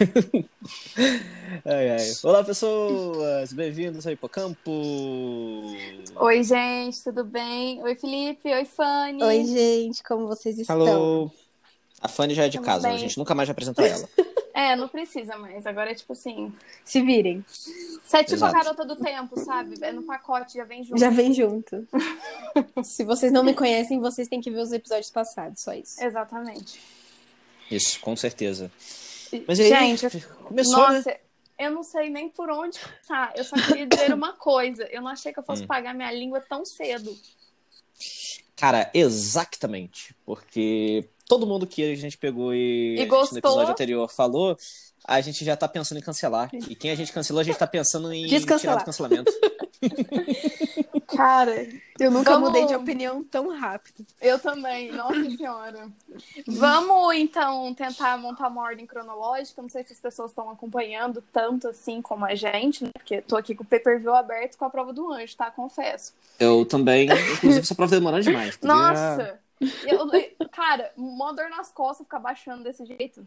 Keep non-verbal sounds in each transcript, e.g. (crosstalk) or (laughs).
(laughs) ai, ai. Olá, pessoas! Bem-vindos ao Hipocampo! Oi, gente, tudo bem? Oi, Felipe. Oi, Fanny. Oi, gente, como vocês estão? Alô! A Fanny já é de Estamos casa, bem. a gente nunca mais vai apresentar ela. (laughs) É, não precisa mais. Agora é tipo assim. Se virem. Você é tipo Exato. a garota do tempo, sabe? É no pacote, já vem junto. Já vem junto. (laughs) Se vocês não me conhecem, vocês têm que ver os episódios passados, só isso. Exatamente. Isso, com certeza. Mas aí, Gente, começou, né? nossa, eu não sei nem por onde começar. Eu só queria dizer uma coisa. Eu não achei que eu fosse Hum. pagar minha língua tão cedo. Cara, exatamente. Porque todo mundo que a gente pegou e, E no episódio anterior falou, a gente já tá pensando em cancelar. E quem a gente cancelou, a gente tá pensando em tirar do cancelamento. (laughs) Cara, Eu nunca Vamos- mudei de opinião tão rápido. eu também. Nossa (laughs) Senhora. Vamos, então, tentar montar uma ordem cronológica. Não sei se as pessoas estão acompanhando tanto assim como a gente, né? Porque tô aqui com o pay-per-view aberto com a prova do anjo, tá? Confesso. Eu também, inclusive, essa prova demorando demais. Podia- Nossa! Eu- cara, mó dor nas costas ficar baixando desse jeito.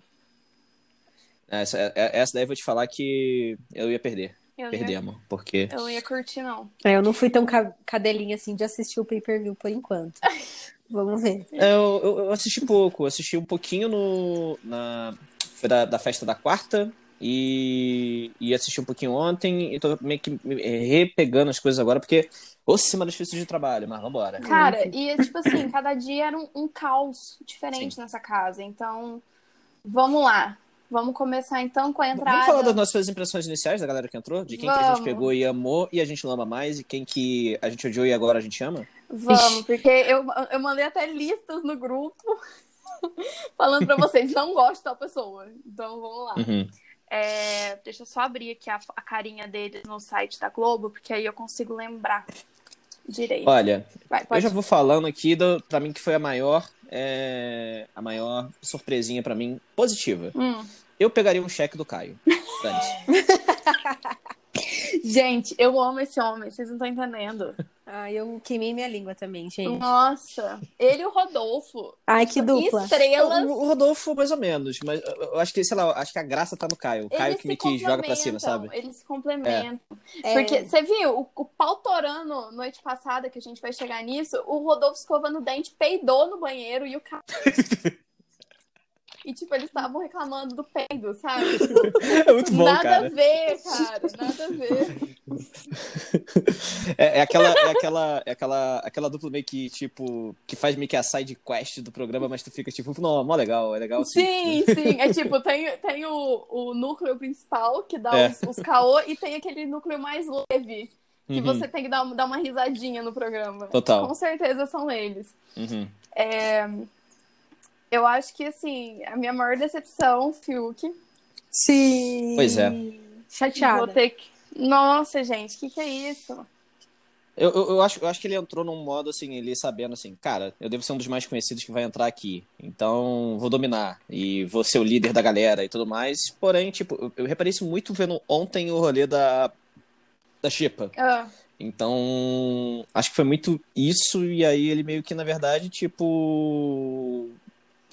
Essa, é- essa daí eu vou te falar que eu ia perder. Eu não ia, Perdemos. Porque. eu não ia curtir, não. É, eu não fui tão ca- cadelinha assim de assistir o pay-per-view por enquanto. (laughs) Vamos ver. Eu, eu, eu assisti pouco, assisti um pouquinho no, na, foi da, da festa da quarta e, e assisti um pouquinho ontem e tô meio que me- repegando as coisas agora, porque ô semana difícil de trabalho, mas vambora. Cara, e tipo assim, cada dia era um, um caos diferente nessa casa. Então, vamos lá. Vamos começar então com a entrada. Vamos falar das nossas impressões iniciais da galera que entrou? De quem que a gente Vamos. pegou e amou e a gente não ama mais, e quem que a gente odiou e agora a gente ama? Vamos, porque eu, eu mandei até listas no grupo (laughs) falando pra vocês, não gosto de tal pessoa. Então vamos lá. Uhum. É, deixa eu só abrir aqui a, a carinha deles no site da Globo, porque aí eu consigo lembrar direito. Olha, Vai, eu já vou falando aqui do, pra mim que foi a maior, é, a maior surpresinha pra mim positiva. Hum. Eu pegaria um cheque do Caio. (laughs) Gente, eu amo esse homem, vocês não estão entendendo. Ah, eu queimei minha língua também, gente. Nossa, ele e o Rodolfo. Ai, que dupla. Estrelas. O, o Rodolfo, mais ou menos, mas eu, acho que, sei lá, acho que a graça tá no Caio. O Caio Eles que se que joga pra cima, sabe? Eles se complementam. É. Porque você viu, o, o pau torando noite passada, que a gente vai chegar nisso, o Rodolfo escovando o dente peidou no banheiro e o cara. (laughs) E, tipo, eles estavam reclamando do peido, sabe? (laughs) É muito bom, nada a cara. ver, cara. Nada a ver. (laughs) É, é aquela, é aquela, é aquela, aquela dupla meio que, tipo, que faz meio que a side quest do programa, mas tu fica tipo, não, mó legal, é legal sim. Sim, sim. É tipo, tem, tem o, o núcleo principal, que dá É. os, os caô, e tem aquele núcleo mais leve, que Uhum, você tem que dar, dar uma risadinha no programa. Total. Com certeza são eles. uhum. É, eu acho que, assim, a minha maior decepção, Fiuk. Sim. Pois é. Vou Chateada. ter que. Nossa, gente, o que, que é isso? Eu, eu, eu acho, eu acho que ele entrou num modo assim, ele sabendo assim, cara, eu devo ser um dos mais conhecidos que vai entrar aqui. Então, vou dominar. E vou ser o líder da galera e tudo mais. Porém, tipo, eu, eu reparei isso muito vendo ontem o rolê da, da Chipa. Ah, Então, acho que foi muito isso, e aí ele meio que, na verdade, tipo.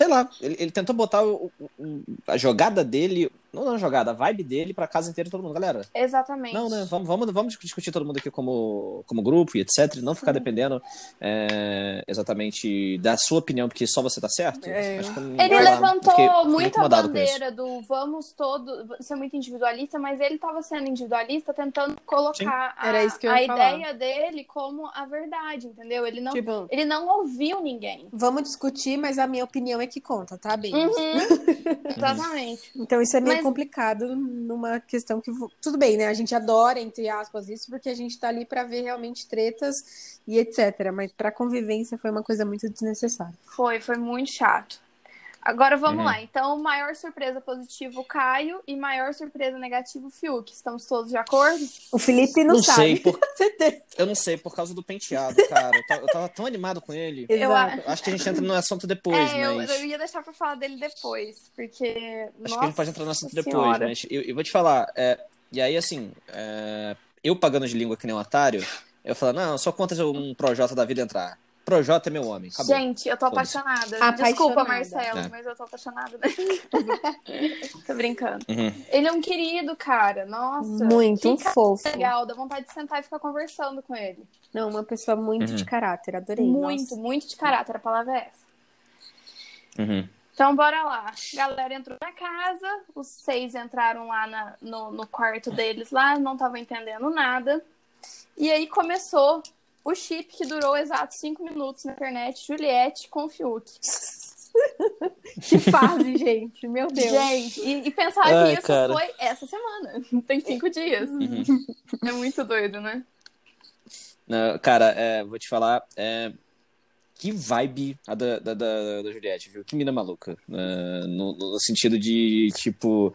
Sei lá, ele, ele tentou botar o- o- a jogada dele, não não a jogada, a vibe dele pra casa inteira e todo mundo. Galera, exatamente. não, né? Vamos, vamos, vamos discutir todo mundo aqui como, como grupo e etc. Não ficar dependendo é, exatamente da sua opinião, porque só você tá certo. É. Acho que eu não- Ele lá, levantou fiquei- fiquei muito a incomodado com isso. bandeira do vamos todos ser muito individualista, mas ele estava sendo individualista tentando colocar a, Era isso que eu a falar. ideia dele como a verdade, entendeu? Ele não, Tipo, ele não ouviu ninguém. vamos discutir, mas a minha opinião é que conta, tá, bem? Uhum, (laughs) exatamente. Então isso é meio Mas- complicado numa questão que. Tudo bem, né? A gente adora, entre aspas, isso, porque a gente tá ali pra ver realmente tretas e etc. Mas pra convivência foi uma coisa muito desnecessária. Foi, foi muito chato. Agora vamos Uhum. lá. Então, maior surpresa positivo, Caio, e maior surpresa negativo, Fiuk. Estamos todos de acordo? O Felipe não, Não sabe. sei, por- (laughs) eu não sei, por causa do penteado, cara. Eu tava, eu tão animado com ele. Eu. Acho que a gente entra no assunto depois, é, eu, mas. eu ia deixar pra falar dele depois, porque. Acho que a gente pode entrar no assunto depois, Senhora. mas eu, eu vou te falar. é, e aí, assim, é, eu pagando de língua que nem um otário, eu falo, não, só conta um Projota da vida entrar. Projota é meu homem. Acabou. Gente, eu tô apaixonada. Apaixonada. Desculpa, Marcelo, É. mas eu tô apaixonada. (laughs) Tô brincando. Uhum. Ele é um querido, cara. Nossa. Muito um fofo. legal. Dá vontade de sentar e ficar conversando com ele. Não, uma pessoa muito Uhum. de caráter, adorei. muito, nossa. muito de caráter. A palavra é essa. Uhum. Então, bora lá. A galera entrou na casa, os seis entraram lá na- no, no quarto deles lá, não estavam entendendo nada. E aí começou o chip que durou exatos cinco minutos na internet, Juliette com Fiuk. (laughs) Que fase, gente. Meu Deus. Gente, e, e pensar Ai, que isso cara. foi essa semana. (laughs) Tem cinco dias. Uhum. É muito doido, né? Não, cara, é, vou te falar. é, que vibe a da, da, da, da Juliette, viu? Que mina maluca. né? no, no sentido de, tipo.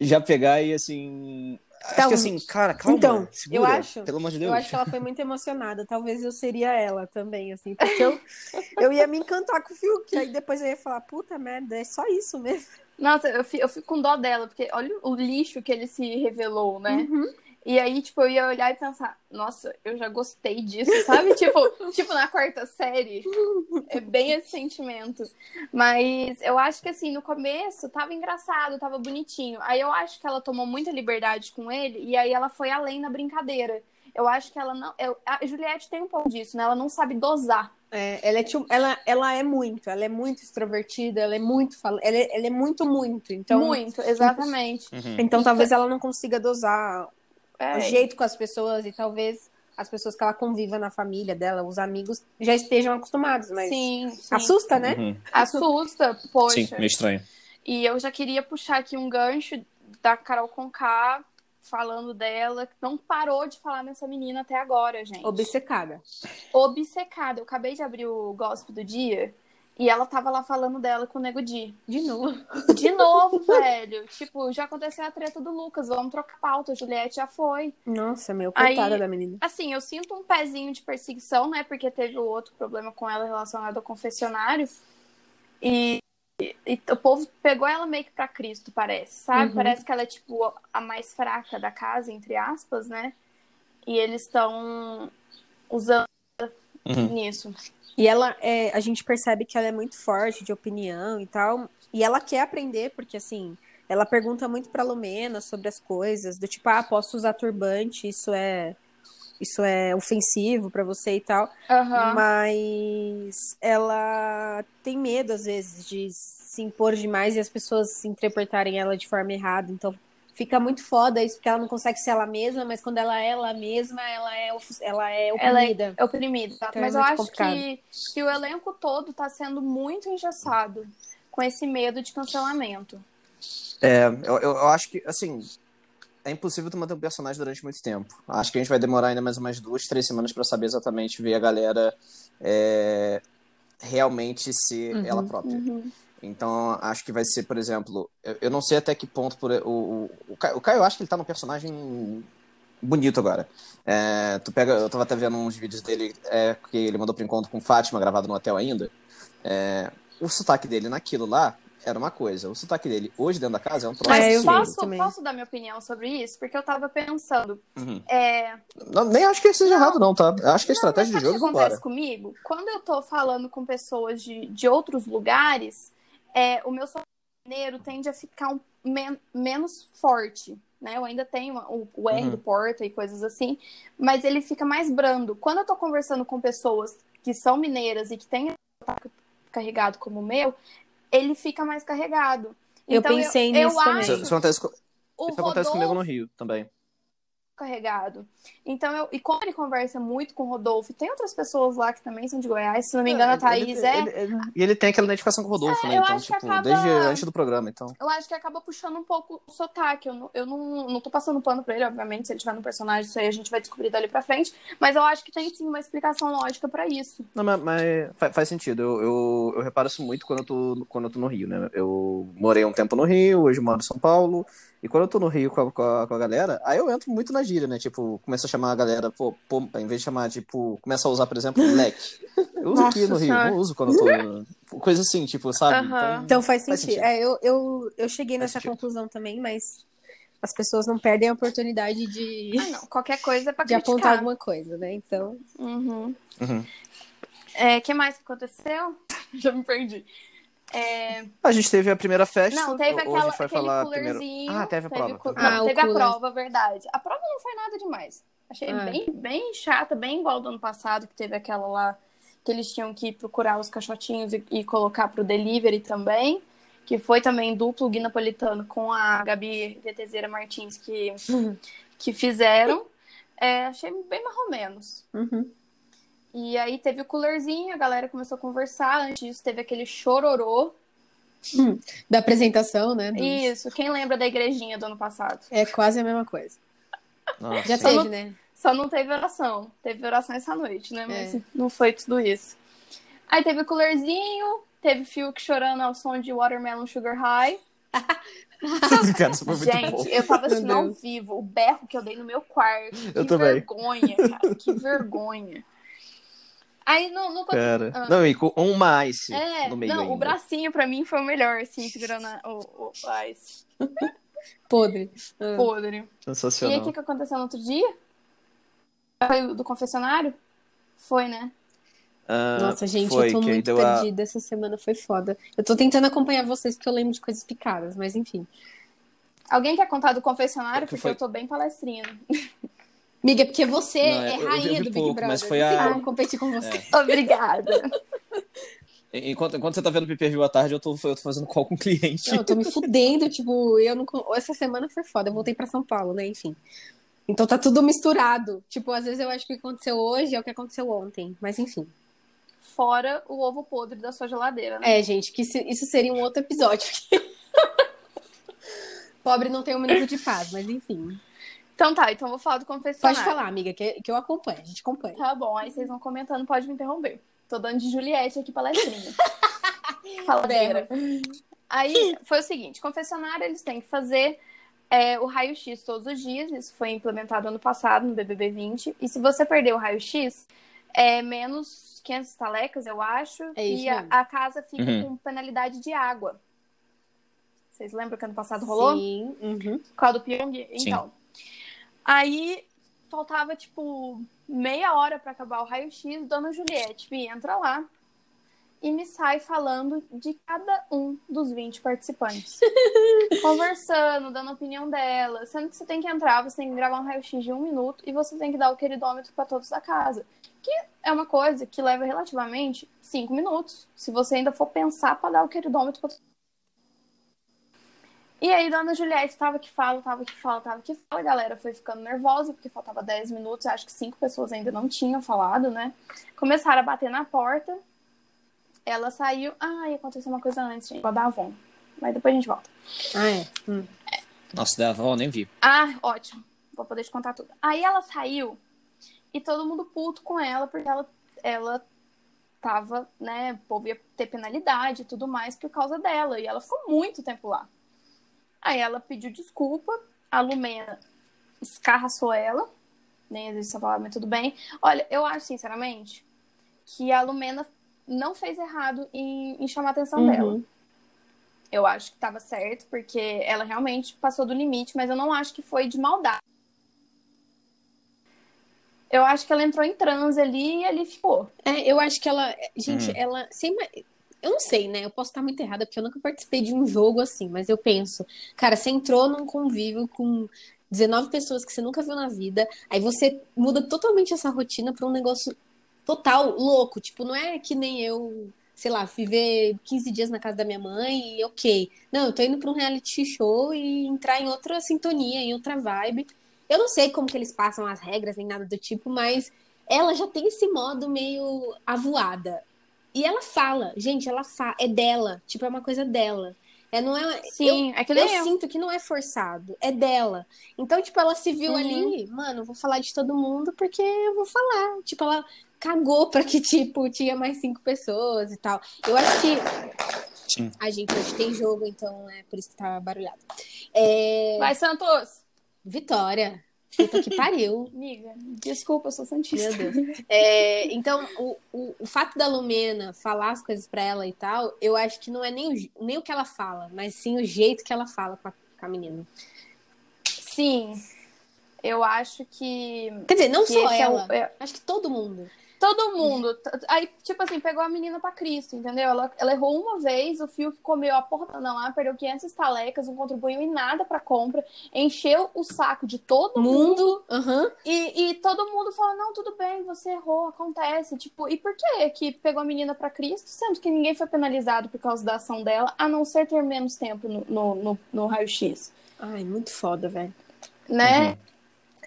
Já pegar e assim. Acho Então, que assim, cara, calma. então, segura, eu acho- Pelo amor de Deus. Eu acho que ela foi muito emocionada. Talvez eu seria ela também, assim. Porque eu, (laughs) eu ia me encantar com o Fiuk. Aí depois eu ia falar, puta merda, é só isso mesmo. Nossa, eu fico, eu fico com dó dela, porque olha o lixo que ele se revelou, né? Uhum. E aí, tipo, eu ia olhar e pensar, nossa, eu já gostei disso, sabe? (laughs) tipo, tipo, na quarta série. É bem esse sentimento. Mas eu acho que assim, no começo tava engraçado, tava bonitinho. Aí eu acho que ela tomou muita liberdade com ele e aí ela foi além na brincadeira. Eu acho que ela não. eu- a Juliette tem um pouco disso, né? Ela não sabe dosar. É, ela, é, ela, ela é muito, ela é muito extrovertida, ela é muito, fala- ela é, ela é muito, muito. Então, Muito, exatamente. Uhum. então talvez ela não consiga dosar É. o jeito com as pessoas e talvez as pessoas que ela conviva na família dela, os amigos, já estejam acostumados, mas Sim, sim. assusta, né? Uhum. Assusta, poxa. Sim, meio estranho. E eu já queria puxar aqui um gancho da Carol Conká falando dela, que não parou de falar nessa menina até agora, gente. Obcecada. Obcecada. Eu acabei de abrir o Gospel do Dia e ela tava lá falando dela com o Nego Di. De novo. De novo, (laughs) velho. Tipo, já aconteceu a treta do Lucas, vamos trocar pauta. A Juliette já foi. Nossa, meu, Aí- coitada da menina. Assim, eu sinto um pezinho de perseguição, né? Porque teve o outro problema com ela relacionado ao confessionário. E, e o povo pegou ela meio que pra Cristo, parece, sabe? Uhum. Parece que ela é, tipo, a mais fraca da casa, entre aspas, né? E eles estão usando Uhum. nisso. E ela, é, a gente percebe que ela é muito forte de opinião e tal. E ela quer aprender, porque assim, ela pergunta muito pra Lumena sobre as coisas, do tipo, ah, posso usar turbante, isso é. Isso é ofensivo pra você e tal. Aham. Mas ela tem medo, às vezes, de se impor demais e as pessoas se interpretarem ela de forma errada. Então fica muito foda isso, porque ela não consegue ser ela mesma, mas quando ela é ela mesma, ela é, of- ela é Ela é oprimida. oprimida. tá? Então é Mas eu muito acho complicado. que, que o elenco todo tá sendo muito engessado com esse medo de cancelamento. É, eu, eu, eu acho que, assim, é impossível tu manter um personagem durante muito tempo. Acho que a gente vai demorar ainda mais umas duas, três semanas pra saber exatamente ver a galera é, realmente ser Uhum. ela própria. Uhum. Então, acho que vai ser, por exemplo, eu, eu não sei até que ponto por, o, o, o, Caio, o Caio, eu acho que ele tá num personagem bonito agora. É, tu pega, eu tava até vendo uns vídeos dele é, que ele mandou pro encontro com Fátima, gravado no hotel ainda. É, o sotaque dele naquilo lá era uma coisa. O sotaque dele hoje dentro da casa é um troço Mas É, posso, também. posso dar minha opinião sobre isso? Porque eu tava pensando. Uhum. É, Não, nem acho que isso seja errado, não, tá? Eu acho que a estratégia Mas de jogo o que vambora. acontece comigo? Quando eu tô falando com pessoas de, de outros lugares, é, o meu mineiro tende a ficar um, men- menos forte. Né? Eu ainda tenho o, o R Uhum. do Porta e coisas assim, mas ele fica mais brando. Quando eu tô conversando com pessoas que são mineiras e que têm sotaque carregado como o meu, ele fica mais carregado. Eu Então, pensei eu, nisso eu também. Isso, acho isso acontece, isso acontece comigo Rodolfo no Rio também. Carregado. Então, eu, e como ele conversa muito com o Rodolfo, tem outras pessoas lá que também são de Goiás, se não me engano, a Thaís ele, é. ele- ele- E ele tem aquela identificação com o Rodolfo, É, né? eu Então, acho que tipo, acaba- desde antes do programa, então. Eu acho que acaba puxando um pouco o sotaque. Eu não, eu não, não tô passando pano pra ele, obviamente, se ele tiver no personagem, isso aí a gente vai descobrir dali pra frente. Mas eu acho que tem sim uma explicação lógica pra isso. Não, mas, mas fa- faz sentido. Eu, eu, eu reparo isso muito quando eu, tô, quando eu tô no Rio, né? Eu morei um tempo no Rio, hoje moro em São Paulo. E quando eu tô no Rio com a, com a, com a galera, aí eu entro muito na gíria, né? Tipo, começo a chamar a galera, pô, pô, em vez de chamar, tipo, começa a usar, por exemplo, leque. Eu uso Nossa aqui no Rio, Senhora. não uso quando eu tô. Coisa assim, tipo, sabe? Aham. Então faz Faz sentido. sentido. É, eu, eu, eu cheguei Faz nessa sentido. conclusão também, mas as pessoas não perdem a oportunidade de, Ah, não. Qualquer coisa é pra de criticar. apontar alguma coisa, né? Então, Uhum. Uhum. É, que mais que aconteceu? (laughs) Já me perdi. É... A gente teve a primeira festa. Não, teve aquela, aquele falar coolerzinho. primeiro? Ah, teve a prova. cu- Ah, não, teve a prova, verdade. A prova não foi nada demais. Achei Ah. bem, bem chata, bem igual do ano passado, que teve aquela lá que eles tinham que procurar os caixotinhos e, e colocar pro delivery também. Que foi também duplo Gui Napolitano com a Gabi VTZera Martins que, que fizeram. É, achei bem mais ou menos. Uhum. E aí teve o coolerzinho, a galera começou a conversar. Antes disso, teve aquele chororô. Da apresentação, né? dos- Isso, quem lembra da igrejinha do ano passado? É quase a mesma coisa. Nossa. Já Só teve, não- né? Só não teve oração. Teve oração essa noite, né? Mas É. não foi tudo isso. Aí teve o coolerzinho, teve Fiuk chorando ao som de Watermelon Sugar High. (laughs) Cara, Gente, bom. eu tava assistindo ao vivo, o berro que eu dei no meu quarto. Eu que também. vergonha, cara. Que vergonha. Aí no, no Cara. Ah. Não, e com um ice É, no meio não, ainda. o bracinho pra mim foi o melhor, assim, segurando a- o, o ice. (laughs) Podre. Ah. Podre. E aí, Sensacional. o que, que aconteceu no outro dia? Foi do confessionário? Foi, né? Ah, Nossa, gente, foi, eu tô muito deu a- perdida. Essa semana foi foda. Eu tô tentando acompanhar vocês porque eu lembro de coisas picadas, mas enfim. Alguém quer contar do confessionário? É que Porque foi- eu tô bem palestrinha. (laughs) Miga, porque você Não, é eu- eu rainha vi do Big pouco, Brother. mas foi não tem a- como competir com você. Obrigada. (laughs) Enquanto, enquanto você tá vendo o pay-per-view à tarde, eu tô, eu tô fazendo call com o cliente. Não, eu tô me (laughs) fudendo, tipo, eu não. Essa semana foi foda, eu voltei pra São Paulo, né? Enfim. Então tá tudo misturado. Tipo, às vezes eu acho que o que aconteceu hoje é o que aconteceu ontem. Mas enfim. Fora o ovo podre da sua geladeira, né? É, gente, que isso, isso seria um outro episódio. (laughs) Pobre não tem um minuto de paz, mas enfim. Então tá, então eu vou falar do confessionário. Pode falar, amiga, que, que eu acompanho, a gente acompanha. Tá bom, aí vocês vão comentando, pode me interromper. Tô dando de Juliette aqui palestrinha. (laughs) Faladeira. Aí foi o seguinte: confessionário eles têm que fazer é, o raio-x todos os dias. Isso foi implementado ano passado no BBB 20. E se você perder o raio-x, é menos 500 estalecas, eu acho. É isso e a, a casa fica Uhum. com penalidade de água. Vocês lembram que ano passado rolou? Sim. uhum. Causa do Pyong? Então. Aí faltava, tipo, meia hora pra acabar o raio-x. Dona Juliette me entra lá e me sai falando de cada um dos 20 participantes. (laughs) Conversando, dando a opinião dela. Sendo que você tem que entrar, você tem que gravar um raio-x de um minuto e você tem que dar o queridômetro pra todos da casa. Que é uma coisa que leva relativamente cinco minutos. Se você ainda for pensar pra dar o queridômetro pra e aí, Dona Juliette tava que fala, tava que fala, tava que fala. A galera foi ficando nervosa, porque faltava 10 minutos. Acho que cinco pessoas ainda não tinham falado, né? Começaram a bater na porta. Ela saiu. Ah, ia acontecer uma coisa antes, gente. Vou dar Avon. Mas depois a gente volta. Ah, é. Hum. Nossa, da nem vi. Ah, ótimo. Vou poder te contar tudo. Aí ela saiu e todo mundo puto com ela, porque ela, ela tava, né? O povo ia ter penalidade e tudo mais por causa dela. E ela ficou muito tempo lá. Aí ela pediu desculpa, a Lumena escarraçou ela. Nem existe essa palavra, mas tudo bem. Olha, eu acho, sinceramente, que a Lumena não fez errado em, em chamar a atenção dela. Uhum. Eu acho que tava certo, porque ela realmente passou do limite, mas eu não acho que foi de maldade. Eu acho que ela entrou em transe ali e ali ficou. É, eu acho que ela. Gente, Hum. ela. Sem, eu não sei, né? Eu posso estar muito errada, porque eu nunca participei de um jogo assim, mas eu penso, cara, você entrou num convívio com 19 pessoas que você nunca viu na vida, aí você muda totalmente essa rotina pra um negócio total louco. Tipo, não é que nem eu, sei lá, viver 15 dias na casa da minha mãe e ok. Não, eu tô indo pra um reality show e entrar em outra sintonia, em outra vibe. Eu não sei como que eles passam as regras nem nada do tipo, mas ela já tem esse modo meio avoada. E ela fala, gente, ela fala, é dela, tipo, é uma coisa dela. É, não é, Sim, é que eu, nem eu. sinto que não é forçado, é dela. Então, tipo, ela se viu Uhum. ali, mano, vou falar de todo mundo porque eu vou falar. Tipo, ela cagou pra que, (laughs) tipo, tinha mais cinco pessoas e tal. Eu acho que. Sim. A gente hoje tem jogo, então é por isso que tá barulhado. É... Vai, Santos! Vitória. Puta que pariu. (laughs) Amiga, desculpa, eu sou santista. Meu Deus. (laughs) É, então, o, o, o fato da Lumena falar as coisas pra ela e tal, eu acho que não é nem o, nem o que ela fala, mas sim o jeito que ela fala com a, com a menina. Sim, eu acho que. Quer dizer, não que só é o- ela. é- Acho que todo mundo. Todo mundo. Aí, tipo assim, pegou a menina pra Cristo, entendeu? Ela, ela errou uma vez, o fio que comeu a porra toda lá, perdeu 500 estalecas, não contribuiu em nada pra compra, encheu o saco de todo mundo. Uhum. E, e todo mundo falou: não, tudo bem, você errou, acontece. Tipo, e por que que pegou a menina pra Cristo, sendo que ninguém foi penalizado por causa da ação dela, a não ser ter menos tempo no, no, no, no raio-x? Ai, muito foda, velho. Né? Uhum.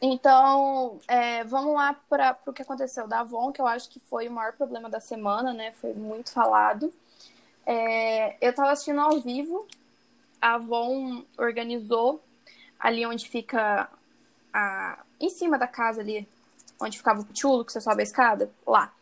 Então, é, vamos lá para o que aconteceu da Avon, que eu acho que foi o maior problema da semana, né? Foi muito falado. É, eu estava assistindo ao vivo, a Avon organizou ali onde fica a, em cima da casa ali, onde ficava o chulo, que você sobe a escada, lá.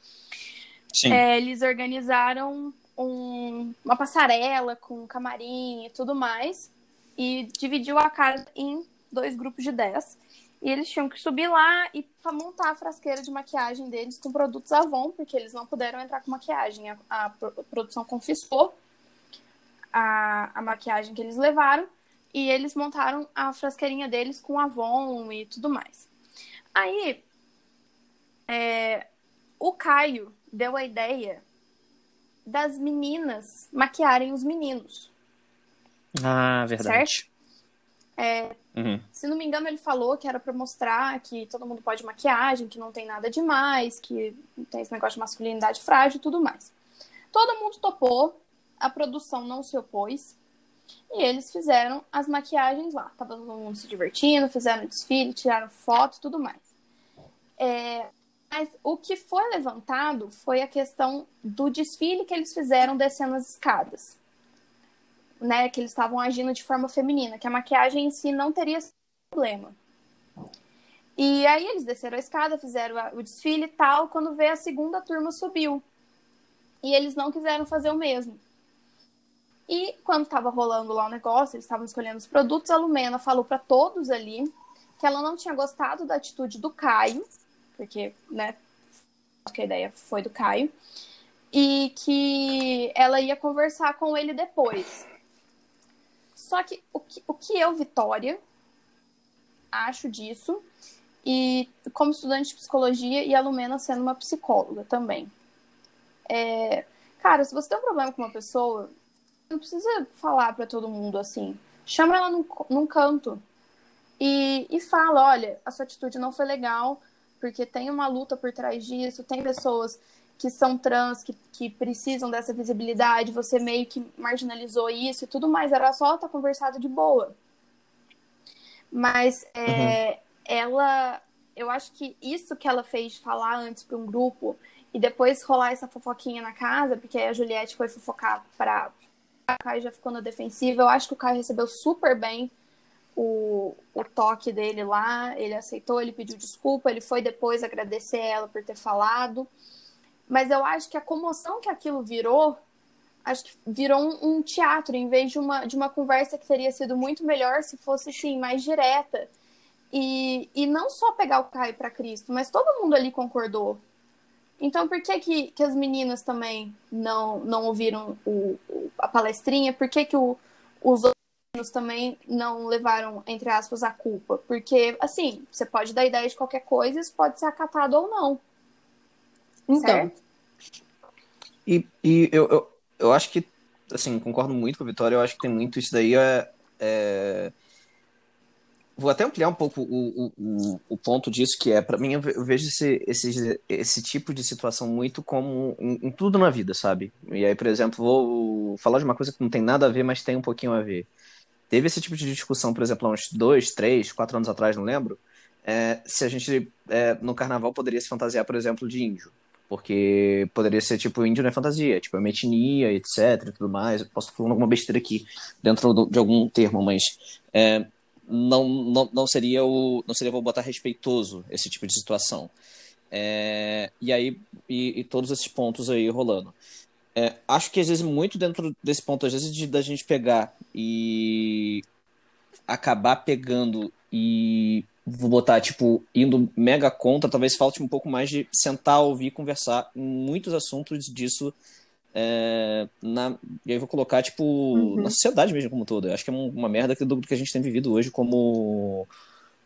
É, eles organizaram um- uma passarela com camarim e tudo mais e dividiu a casa em dois grupos de 10. E eles tinham que subir lá e montar a frasqueira de maquiagem deles com produtos Avon, porque eles não puderam entrar com maquiagem. A, a pro- a produção confiscou a, a maquiagem que eles levaram e eles montaram a frasqueirinha deles com Avon e tudo mais. Aí, é, o Caio deu a ideia das meninas maquiarem os meninos. Ah, verdade. É, Uhum. se não me engano, ele falou que era pra mostrar que todo mundo pode maquiagem, que não tem nada demais, que tem esse negócio de masculinidade frágil e tudo mais. Todo mundo topou, a produção não se opôs, e eles fizeram as maquiagens lá. Tava todo mundo se divertindo, fizeram desfile, tiraram foto e tudo mais. É, mas o que foi levantado foi a questão do desfile que eles fizeram descendo as escadas né, que eles estavam agindo de forma feminina, que a maquiagem em si não teria problema. E aí eles desceram a escada, fizeram o desfile e tal, quando veio a segunda turma subiu. E eles não quiseram fazer o mesmo. E quando estava rolando lá o negócio, eles estavam escolhendo os produtos, a Lumena falou para todos ali que ela não tinha gostado da atitude do Caio, porque, né, que a ideia foi do Caio, e que ela ia conversar com ele depois. Só que o que, o que eu, Vitória, acho disso, e como estudante de psicologia e a Lumena sendo uma psicóloga também. É, cara, se você tem um problema com uma pessoa, não precisa falar pra todo mundo assim. Chama ela num, num canto e, e fala: olha, a sua atitude não foi legal, porque tem uma luta por trás disso, tem pessoas que são trans, que, que precisam dessa visibilidade, você meio que marginalizou isso e tudo mais. Era só estar conversado de boa. Mas é, ela, eu acho que isso que ela fez de falar antes para um grupo e depois rolar essa fofoquinha na casa, porque aí a Juliette foi fofocar para o Caio já ficou na defensiva. Eu acho que o Caio recebeu super bem o, o toque dele lá. Ele aceitou, ele pediu desculpa, ele foi depois agradecer ela por ter falado. Mas eu acho que a comoção que aquilo virou, acho que virou um, um teatro, em vez de uma, de uma conversa que teria sido muito melhor se fosse, assim, mais direta. E, e não só pegar o Caio para Cristo, mas todo mundo ali concordou. Então, por que, que, que as meninas também não, não ouviram o, o- a palestrinha? Por que, que o, os outros também não levaram, entre aspas, a culpa? Porque, assim, você pode dar ideia de qualquer coisa, isso pode ser acatado ou não. Então? E, e eu, eu, eu acho que, assim, concordo muito com a Vitória, eu acho que tem muito isso daí. É, é... Vou até ampliar um pouco o, o, o, ponto disso, que é, para mim, eu vejo esse, esse, esse tipo de situação muito como em, em tudo na vida, sabe? E aí, por exemplo, vou falar de uma coisa que não tem nada a ver, mas tem um pouquinho a ver. Teve esse tipo de discussão, por exemplo, há uns dois, três, quatro anos atrás, não lembro, é, se a gente, é, no carnaval, poderia se fantasiar, por exemplo, de índio. Porque poderia ser tipo índio não é fantasia, tipo é uma etnia, etc e tudo mais. Eu posso estar falando alguma besteira aqui dentro de algum termo, mas é, não, não, não seria o. Não seria, vou botar respeitoso esse tipo de situação. É, e aí, e, e todos esses pontos aí rolando. É, acho que às vezes, muito dentro desse ponto, às vezes, de, da gente pegar e acabar pegando e vou botar, tipo, indo mega contra, talvez falte um pouco mais de sentar, ouvir, conversar em muitos assuntos disso. é, na, e aí vou colocar, tipo, na sociedade mesmo como todo. Eu acho que é um- uma merda que, do que a gente tem vivido hoje como,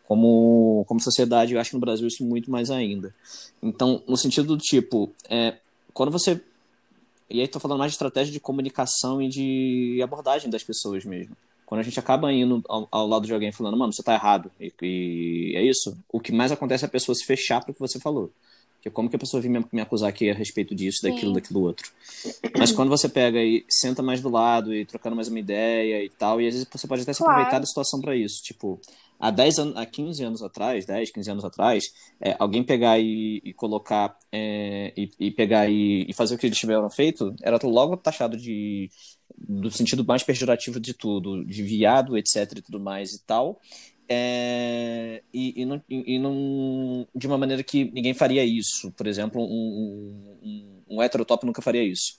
Como, como sociedade, eu acho que no Brasil isso muito mais ainda. Então, no sentido do tipo, é, quando você. E aí tô falando mais de estratégia de comunicação e de abordagem das pessoas mesmo. Quando a gente acaba indo ao, ao lado de alguém falando, mano, você tá errado, e, e, é isso, o que mais acontece é a pessoa se fechar pro que você falou. Porque como que a pessoa vem me, me acusar aqui a respeito disso, daquilo, Sim. daquilo outro. Mas quando você pega e senta mais do lado e trocando mais uma ideia e tal, e às vezes você pode até se claro. aproveitar da situação para isso. Tipo, há 10 anos, há 15 anos atrás, 10, 15 anos atrás, é, alguém pegar e, e colocar é, e, e, pegar e, e, fazer o que eles tiveram feito, era logo taxado de do sentido mais pejorativo de tudo, de viado, etc e tudo mais e tal. É, e, não, e não de uma maneira que ninguém faria isso. Por exemplo, um, um, um heterotop nunca faria isso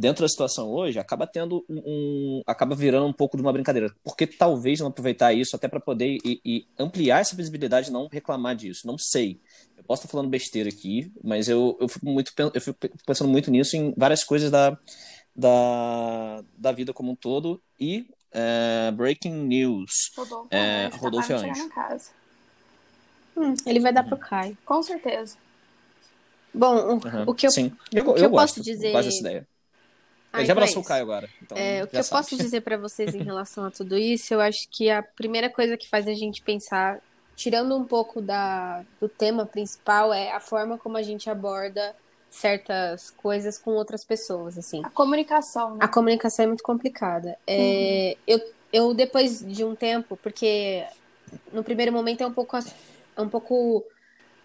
dentro da situação hoje, acaba tendo um, um, acaba virando um pouco de uma brincadeira. Porque talvez não aproveitar isso até para poder e, e, ampliar essa visibilidade, não reclamar disso. Não sei. Eu posso estar falando besteira aqui, mas eu, eu fico muito eu fico pensando muito nisso em várias coisas da, da, da vida como um todo e é, breaking news. Rodolfo, é, tá Rodolfo Anjo. Hum, ele vai dar pro Caio. Com certeza. Bom, uhum. o que eu, Sim. eu, o que eu, eu gosto, posso dizer. Gosto ideia. Ah, já então abraçou é o Caio agora. Então é, o que eu sabe. posso dizer para vocês em relação a tudo isso, eu acho que a primeira coisa que faz a gente pensar, tirando um pouco da, do tema principal, é a forma como a gente aborda certas coisas com outras pessoas, assim. A comunicação, né? A comunicação é muito complicada. É, uhum. eu, eu, depois de um tempo, porque no primeiro momento é um pouco, é um pouco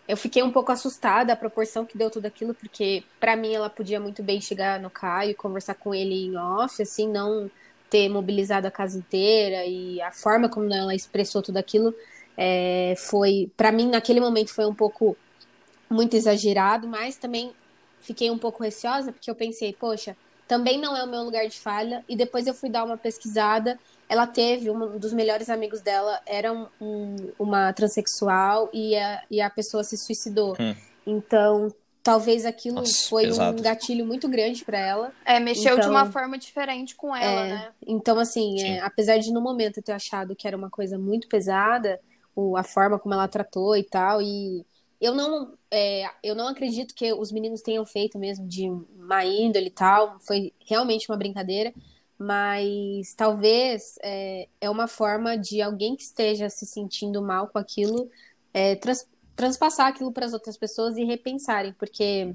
eu fiquei um pouco assustada a proporção que deu tudo aquilo, porque para mim ela podia muito bem chegar no Caio e conversar com ele em off, assim, não ter mobilizado a casa inteira e a forma como ela expressou tudo aquilo é, foi, para mim naquele momento foi um pouco muito exagerado, mas também fiquei um pouco receosa porque eu pensei, poxa, também não é o meu lugar de falha e depois eu fui dar uma pesquisada ela teve um dos melhores amigos dela era um, um, uma transexual e a, e a pessoa se suicidou. Hum. Então, talvez aquilo Nossa, foi pesado. um gatilho muito grande para ela. É, mexeu então, de uma forma diferente com ela, é, né? Então, assim, é, apesar de no momento eu ter achado que era uma coisa muito pesada, o, a forma como ela tratou e tal, e eu não, é, eu não acredito que os meninos tenham feito mesmo de má índole e tal, foi realmente uma brincadeira mas talvez é, é uma forma de alguém que esteja se sentindo mal com aquilo é, trans, transpassar aquilo para as outras pessoas e repensarem, porque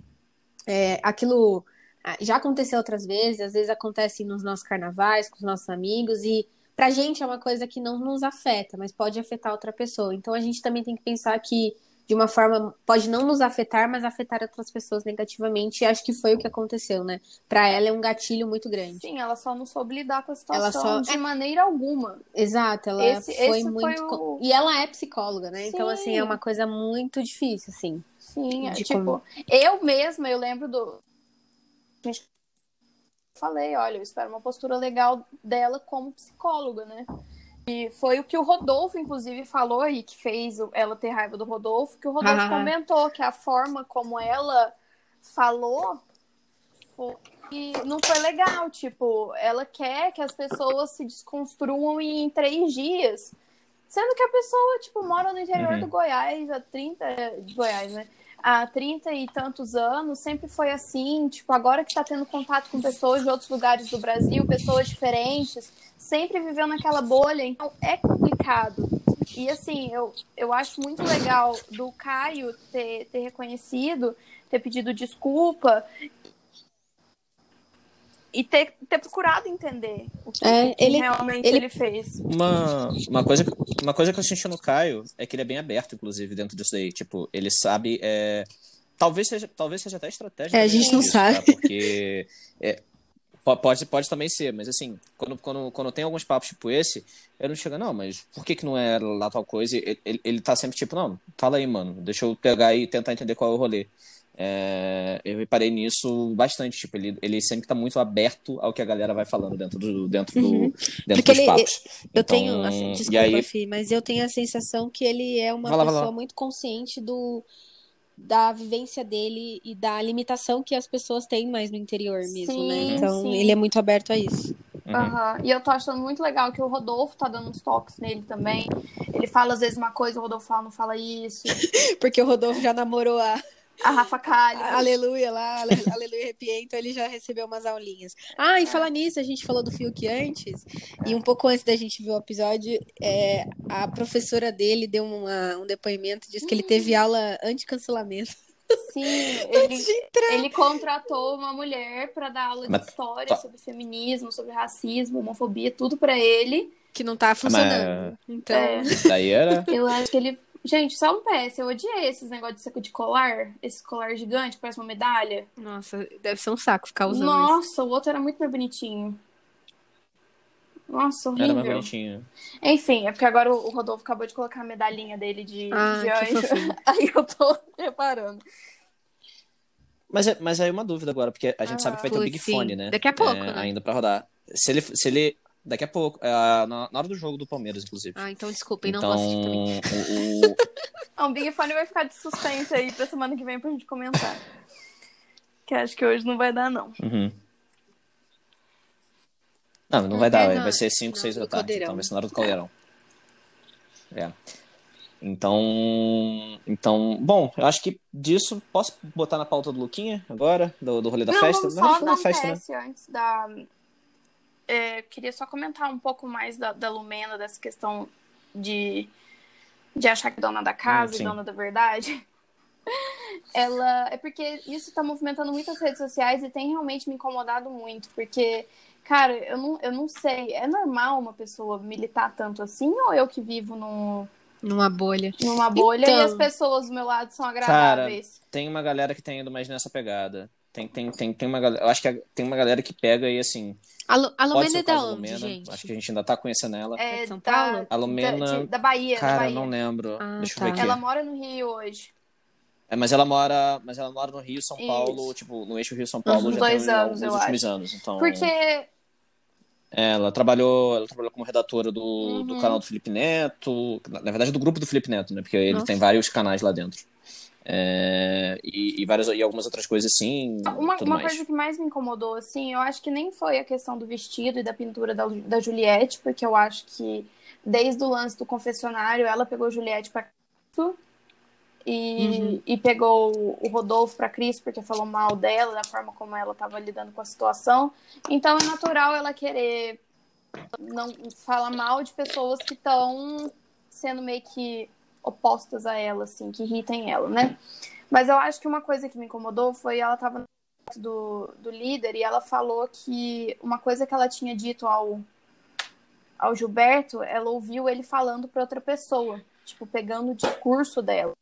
é, aquilo ah, já aconteceu outras vezes, às vezes acontece nos nossos carnavais, com os nossos amigos, e pra gente é uma coisa que não nos afeta, mas pode afetar outra pessoa. Então a gente também tem que pensar que de uma forma pode não nos afetar, mas afetar outras pessoas negativamente. E acho que foi o que aconteceu, né? Para ela é um gatilho muito grande. Sim, ela só não soube lidar com a situação só... de maneira alguma. Exato, ela esse, foi esse muito foi o... e ela é psicóloga, né? Sim. Então assim é uma coisa muito difícil, assim. Sim, é, tipo, como... eu mesma eu lembro do falei, olha, eu espero uma postura legal dela como psicóloga, né? E foi o que o Rodolfo, inclusive, falou aí, que fez ela ter raiva do Rodolfo, que o Rodolfo ah. comentou que a forma como ela falou foi... não foi legal. Tipo, ela quer que as pessoas se desconstruam em três dias. Sendo que a pessoa, tipo, mora no interior uhum. do Goiás há 30. De Goiás, né? Há 30 e tantos anos, sempre foi assim, tipo, agora que está tendo contato com pessoas de outros lugares do Brasil, pessoas diferentes, sempre viveu naquela bolha, então é complicado. E assim, eu, eu acho muito legal do Caio ter, ter reconhecido, ter pedido desculpa e ter, ter procurado entender o que, é, ele, realmente ele, ele, fez. Uma, uma, coisa, uma coisa que eu senti no Caio é que ele é bem aberto, inclusive, dentro disso daí. Tipo, ele sabe. É, talvez, seja, talvez seja até estratégia. É, a gente não isso, sabe. Tá? Porque. É, pode, pode também ser, mas assim, quando, quando, quando tem alguns papos tipo esse, eu não chego, não, mas por que, que não é lá tal coisa? Ele, ele, ele tá sempre tipo, não, fala aí, mano, deixa eu pegar e tentar entender qual é o rolê. É, eu reparei nisso bastante, tipo, ele, ele sempre está muito aberto ao que a galera vai falando dentro do dentro uhum. do dentro dos ele, papos. Eu então, tenho, assim, desculpa, aí... Fih, mas eu tenho a sensação que ele é uma lá, pessoa muito consciente do da vivência dele e da limitação que as pessoas têm mais no interior mesmo, né? sim, né? Então sim. ele é muito aberto a isso. Uhum. Aham. E eu tô achando muito legal que o Rodolfo tá dando uns toques nele também. Ele fala às vezes uma coisa, o Rodolfo fala, não fala isso. (laughs) Porque o Rodolfo já namorou a A Rafa Kalho. Aleluia lá, ale- Aleluia Arrepiei, então ele já recebeu umas aulinhas. Ah, e falar nisso, a gente falou do Fiuk antes, e um pouco antes da gente ver o episódio, é, a professora dele deu uma- um depoimento, disse que ele teve aula anti-cancelamento. Sim, (laughs) ele, ele contratou uma mulher pra dar aula de Mas- história tá. sobre feminismo, sobre racismo, homofobia, tudo pra ele. Que não tá funcionando. Então, É. Isso daí era. Eu acho que ele. Gente, só um PS, eu odiei esses negócios de saco de colar, esse colar gigante que parece uma medalha. nossa, deve ser um saco ficar usando isso. Nossa, o outro era muito mais bonitinho. Nossa, Era mais horrível. bonitinho. Enfim, é porque agora o Rodolfo acabou de colocar a medalhinha dele de, Ah, de. (laughs) Aí eu tô reparando. Mas, é- mas aí uma dúvida agora, porque a gente Ah, sabe que vai ter o Big sim. Fone, né? Daqui a pouco, É, né? Ainda pra rodar. Se ele, se ele. Daqui a pouco. é, na, na hora do jogo do Palmeiras, inclusive. Ah, então desculpem, não então, vou assistir também. o, o- (laughs) o Big Fone vai ficar de suspense aí pra semana que vem pra gente comentar. Que acho que hoje não vai dar, não. Uhum. Não, não vai É, dar, vai- não, vai ser 5, não, 6 da tarde. Caldeirão. Então vai ser na hora do caldeirão. É. Então. Então. Bom, eu acho que disso. Posso botar na pauta do Luquinha agora? Do, do rolê da não, festa? vamos verdade, só dar um festa, né? Antes da... É, queria só comentar um pouco mais da, da Lumena, dessa questão de, de achar que é dona da casa Hum, e sim. dona da verdade. (laughs) Ela... É porque isso tá movimentando muitas redes sociais e tem realmente me incomodado muito, porque... Cara, eu não, eu não sei. É normal uma pessoa militar tanto assim ou eu que vivo num, Numa bolha. numa bolha Então. e as pessoas do meu lado são agradáveis? Tem uma galera que tem ido mais nessa pegada. Tem, tem, tem, tem uma galera. Eu acho que tem uma galera que pega e assim. A, Lu, a Lumena é da da onde, Lumena. gente? Acho que a gente ainda tá conhecendo ela. É de São da- Paulo? A Lumena- Da, da Bahia, da Cara, Bahia. não lembro. Ah, Deixa eu tá. ver aqui. Ela mora no Rio hoje. É, mas ela mora, mas ela mora no Rio São Isso. Paulo, tipo, no eixo Rio São Paulo Uns já dois tem anos, alguns eu últimos anos. Então, Porque é, ela trabalhou, ela trabalhou como redatora do, do Uhum. canal do Felipe Neto, na na verdade do grupo do Felipe Neto, né? Porque ele Nossa. tem vários canais lá dentro. É, e, e várias e algumas outras coisas assim, uma, tudo uma mais. coisa que mais me incomodou, assim, eu acho que nem foi a questão do vestido e da pintura da, da Juliette, porque eu acho que desde o lance do confessionário, ela pegou Juliette pra Cristo e, Uhum. e pegou o Rodolfo pra Cristo, porque falou mal dela, da forma como ela tava lidando com a situação. Então é natural ela querer não falar mal de pessoas que estão sendo meio que opostas a ela, assim, que irritem ela, né? Mas eu acho que uma coisa que me incomodou foi ela tava no do, do líder e ela falou que uma coisa que ela tinha dito ao, ao Gilberto, ela ouviu ele falando para outra pessoa, tipo, pegando o discurso dela.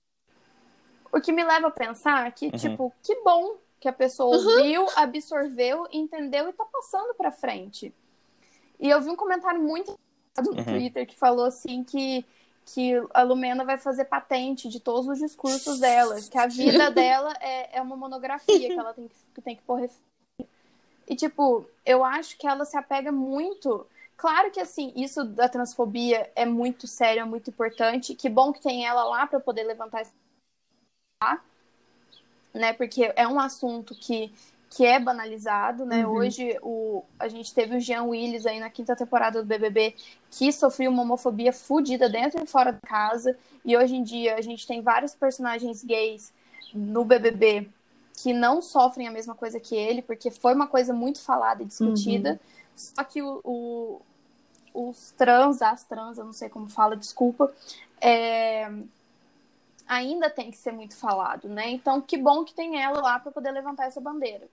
O que me leva a pensar que, Uhum. tipo, que bom que a pessoa ouviu, absorveu, entendeu e tá passando pra frente. E eu vi um comentário muito no Uhum. Twitter que falou assim que, que a Lumena vai fazer patente de todos os discursos dela, que a (laughs) vida dela é, é uma monografia que ela tem que, que tem que pôr. E, tipo, eu acho que ela se apega muito. Claro que, assim, isso da transfobia é muito sério, é muito importante. Que bom que tem ela lá para poder levantar esse né? Porque é um assunto que, que é banalizado, né? Uhum. Hoje o, a gente teve o Jean Willis aí na quinta temporada do BBB que sofreu uma homofobia fodida dentro e fora da casa. E hoje em dia a gente tem vários personagens gays no BBB que não sofrem a mesma coisa que ele, porque foi uma coisa muito falada e discutida. Só que o, o- os trans, as trans, eu não sei como fala, desculpa, é, ainda tem que ser muito falado, né? Então, que bom que tem ela lá para poder levantar essa bandeira.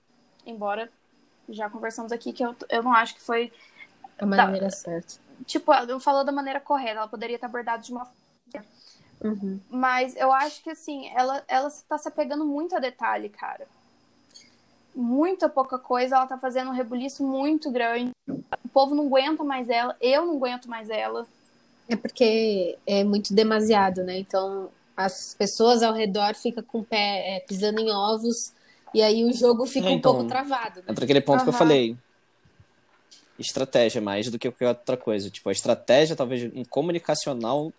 Embora já conversamos aqui que eu, eu não acho que foi. A maneira certa. Tipo, ela não falou da maneira correta, ela poderia ter abordado de uma Uhum. mas eu acho que assim, ela, ela tá se apegando muito a detalhe, cara. Muita pouca coisa, ela tá fazendo um rebuliço muito grande. O povo não aguenta mais ela, eu não aguento mais ela. É porque é muito demasiado, né? Então as pessoas ao redor ficam com o pé é, pisando em ovos e aí o jogo fica É, um então, pouco travado. Né? Entra aquele ponto que eu falei. Estratégia mais do que qualquer outra coisa. Tipo, a estratégia, talvez, um comunicacional,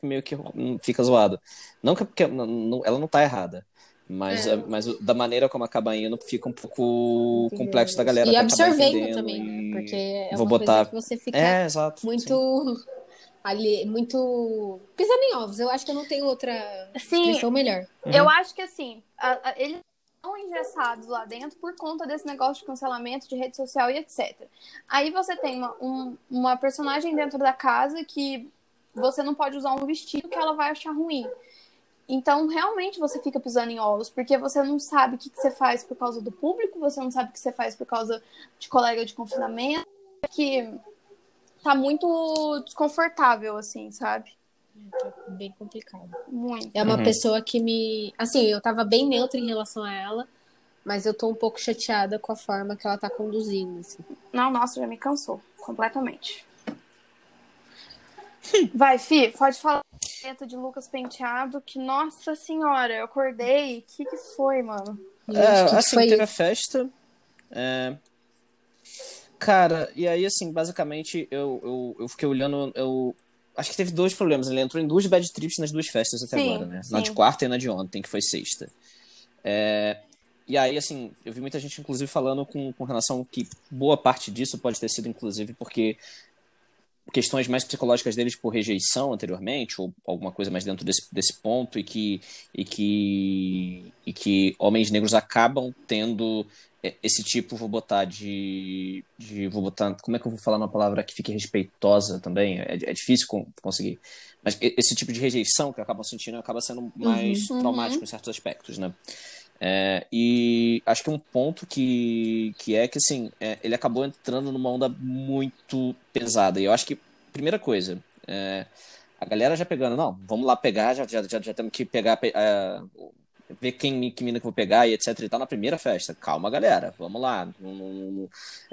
meio que hum, fica zoado. Não que porque não- não- ela não tá errada. Mas, É. é, mas da maneira como acaba indo, fica um pouco complexo da galera. E absorvendo também, e- né? Porque é vou uma botar- coisa que você fica É, exato. sim. muito ali, muito pisando em ovos. Eu acho que eu não tenho outra Sim, expressão melhor. Uhum. eu acho que assim, a- a- eles estão engessados lá dentro por conta desse negócio de cancelamento de rede social e etc. Aí você tem uma, um- uma personagem dentro da casa que você não pode usar um vestido que ela vai achar ruim. Então, realmente, você fica pisando em ovos, porque você não sabe o que, que você faz por causa do público, você não sabe o que você faz por causa de colega de confinamento, que tá muito desconfortável, assim, sabe? Tá bem complicado. Muito. É uma Uhum. pessoa que me. Assim, eu tava bem neutra em relação a ela, mas eu tô um pouco chateada com a forma que ela tá conduzindo. Assim. Não, nossa, já me cansou completamente. Vai, Fi, pode falar de Lucas Penteado, que, nossa senhora, eu acordei. O que, que foi, mano? É, que que assim, foi teve a festa. é, Cara, e aí, assim, basicamente, eu, eu, eu fiquei olhando. Eu... Acho que teve dois problemas. Ele entrou em duas bad trips nas duas festas até Sim, agora, né? Na sim. de quarta e na de ontem, que foi sexta. É, E aí, assim, eu vi muita gente, inclusive, falando com, com relação que boa parte disso pode ter sido, inclusive, porque questões mais psicológicas deles por rejeição anteriormente, ou alguma coisa mais dentro desse, desse ponto, e que, e, que, e que homens negros acabam tendo esse tipo, vou botar de, de. Vou botar. Como é que eu vou falar uma palavra que fique respeitosa também? É, é difícil con- conseguir. Mas esse tipo de rejeição que acabam sentindo acaba sendo mais Uhum. traumático em certos aspectos, né? É, e acho que um ponto que, que é que, assim, é, ele acabou entrando numa onda muito pesada. E eu acho que, primeira coisa, é, a galera já pegando, não, vamos lá pegar, já, já, já, já temos que pegar, pe- é, ver quem, que mina que eu vou pegar e etc e tal na primeira festa. Calma, galera, vamos lá.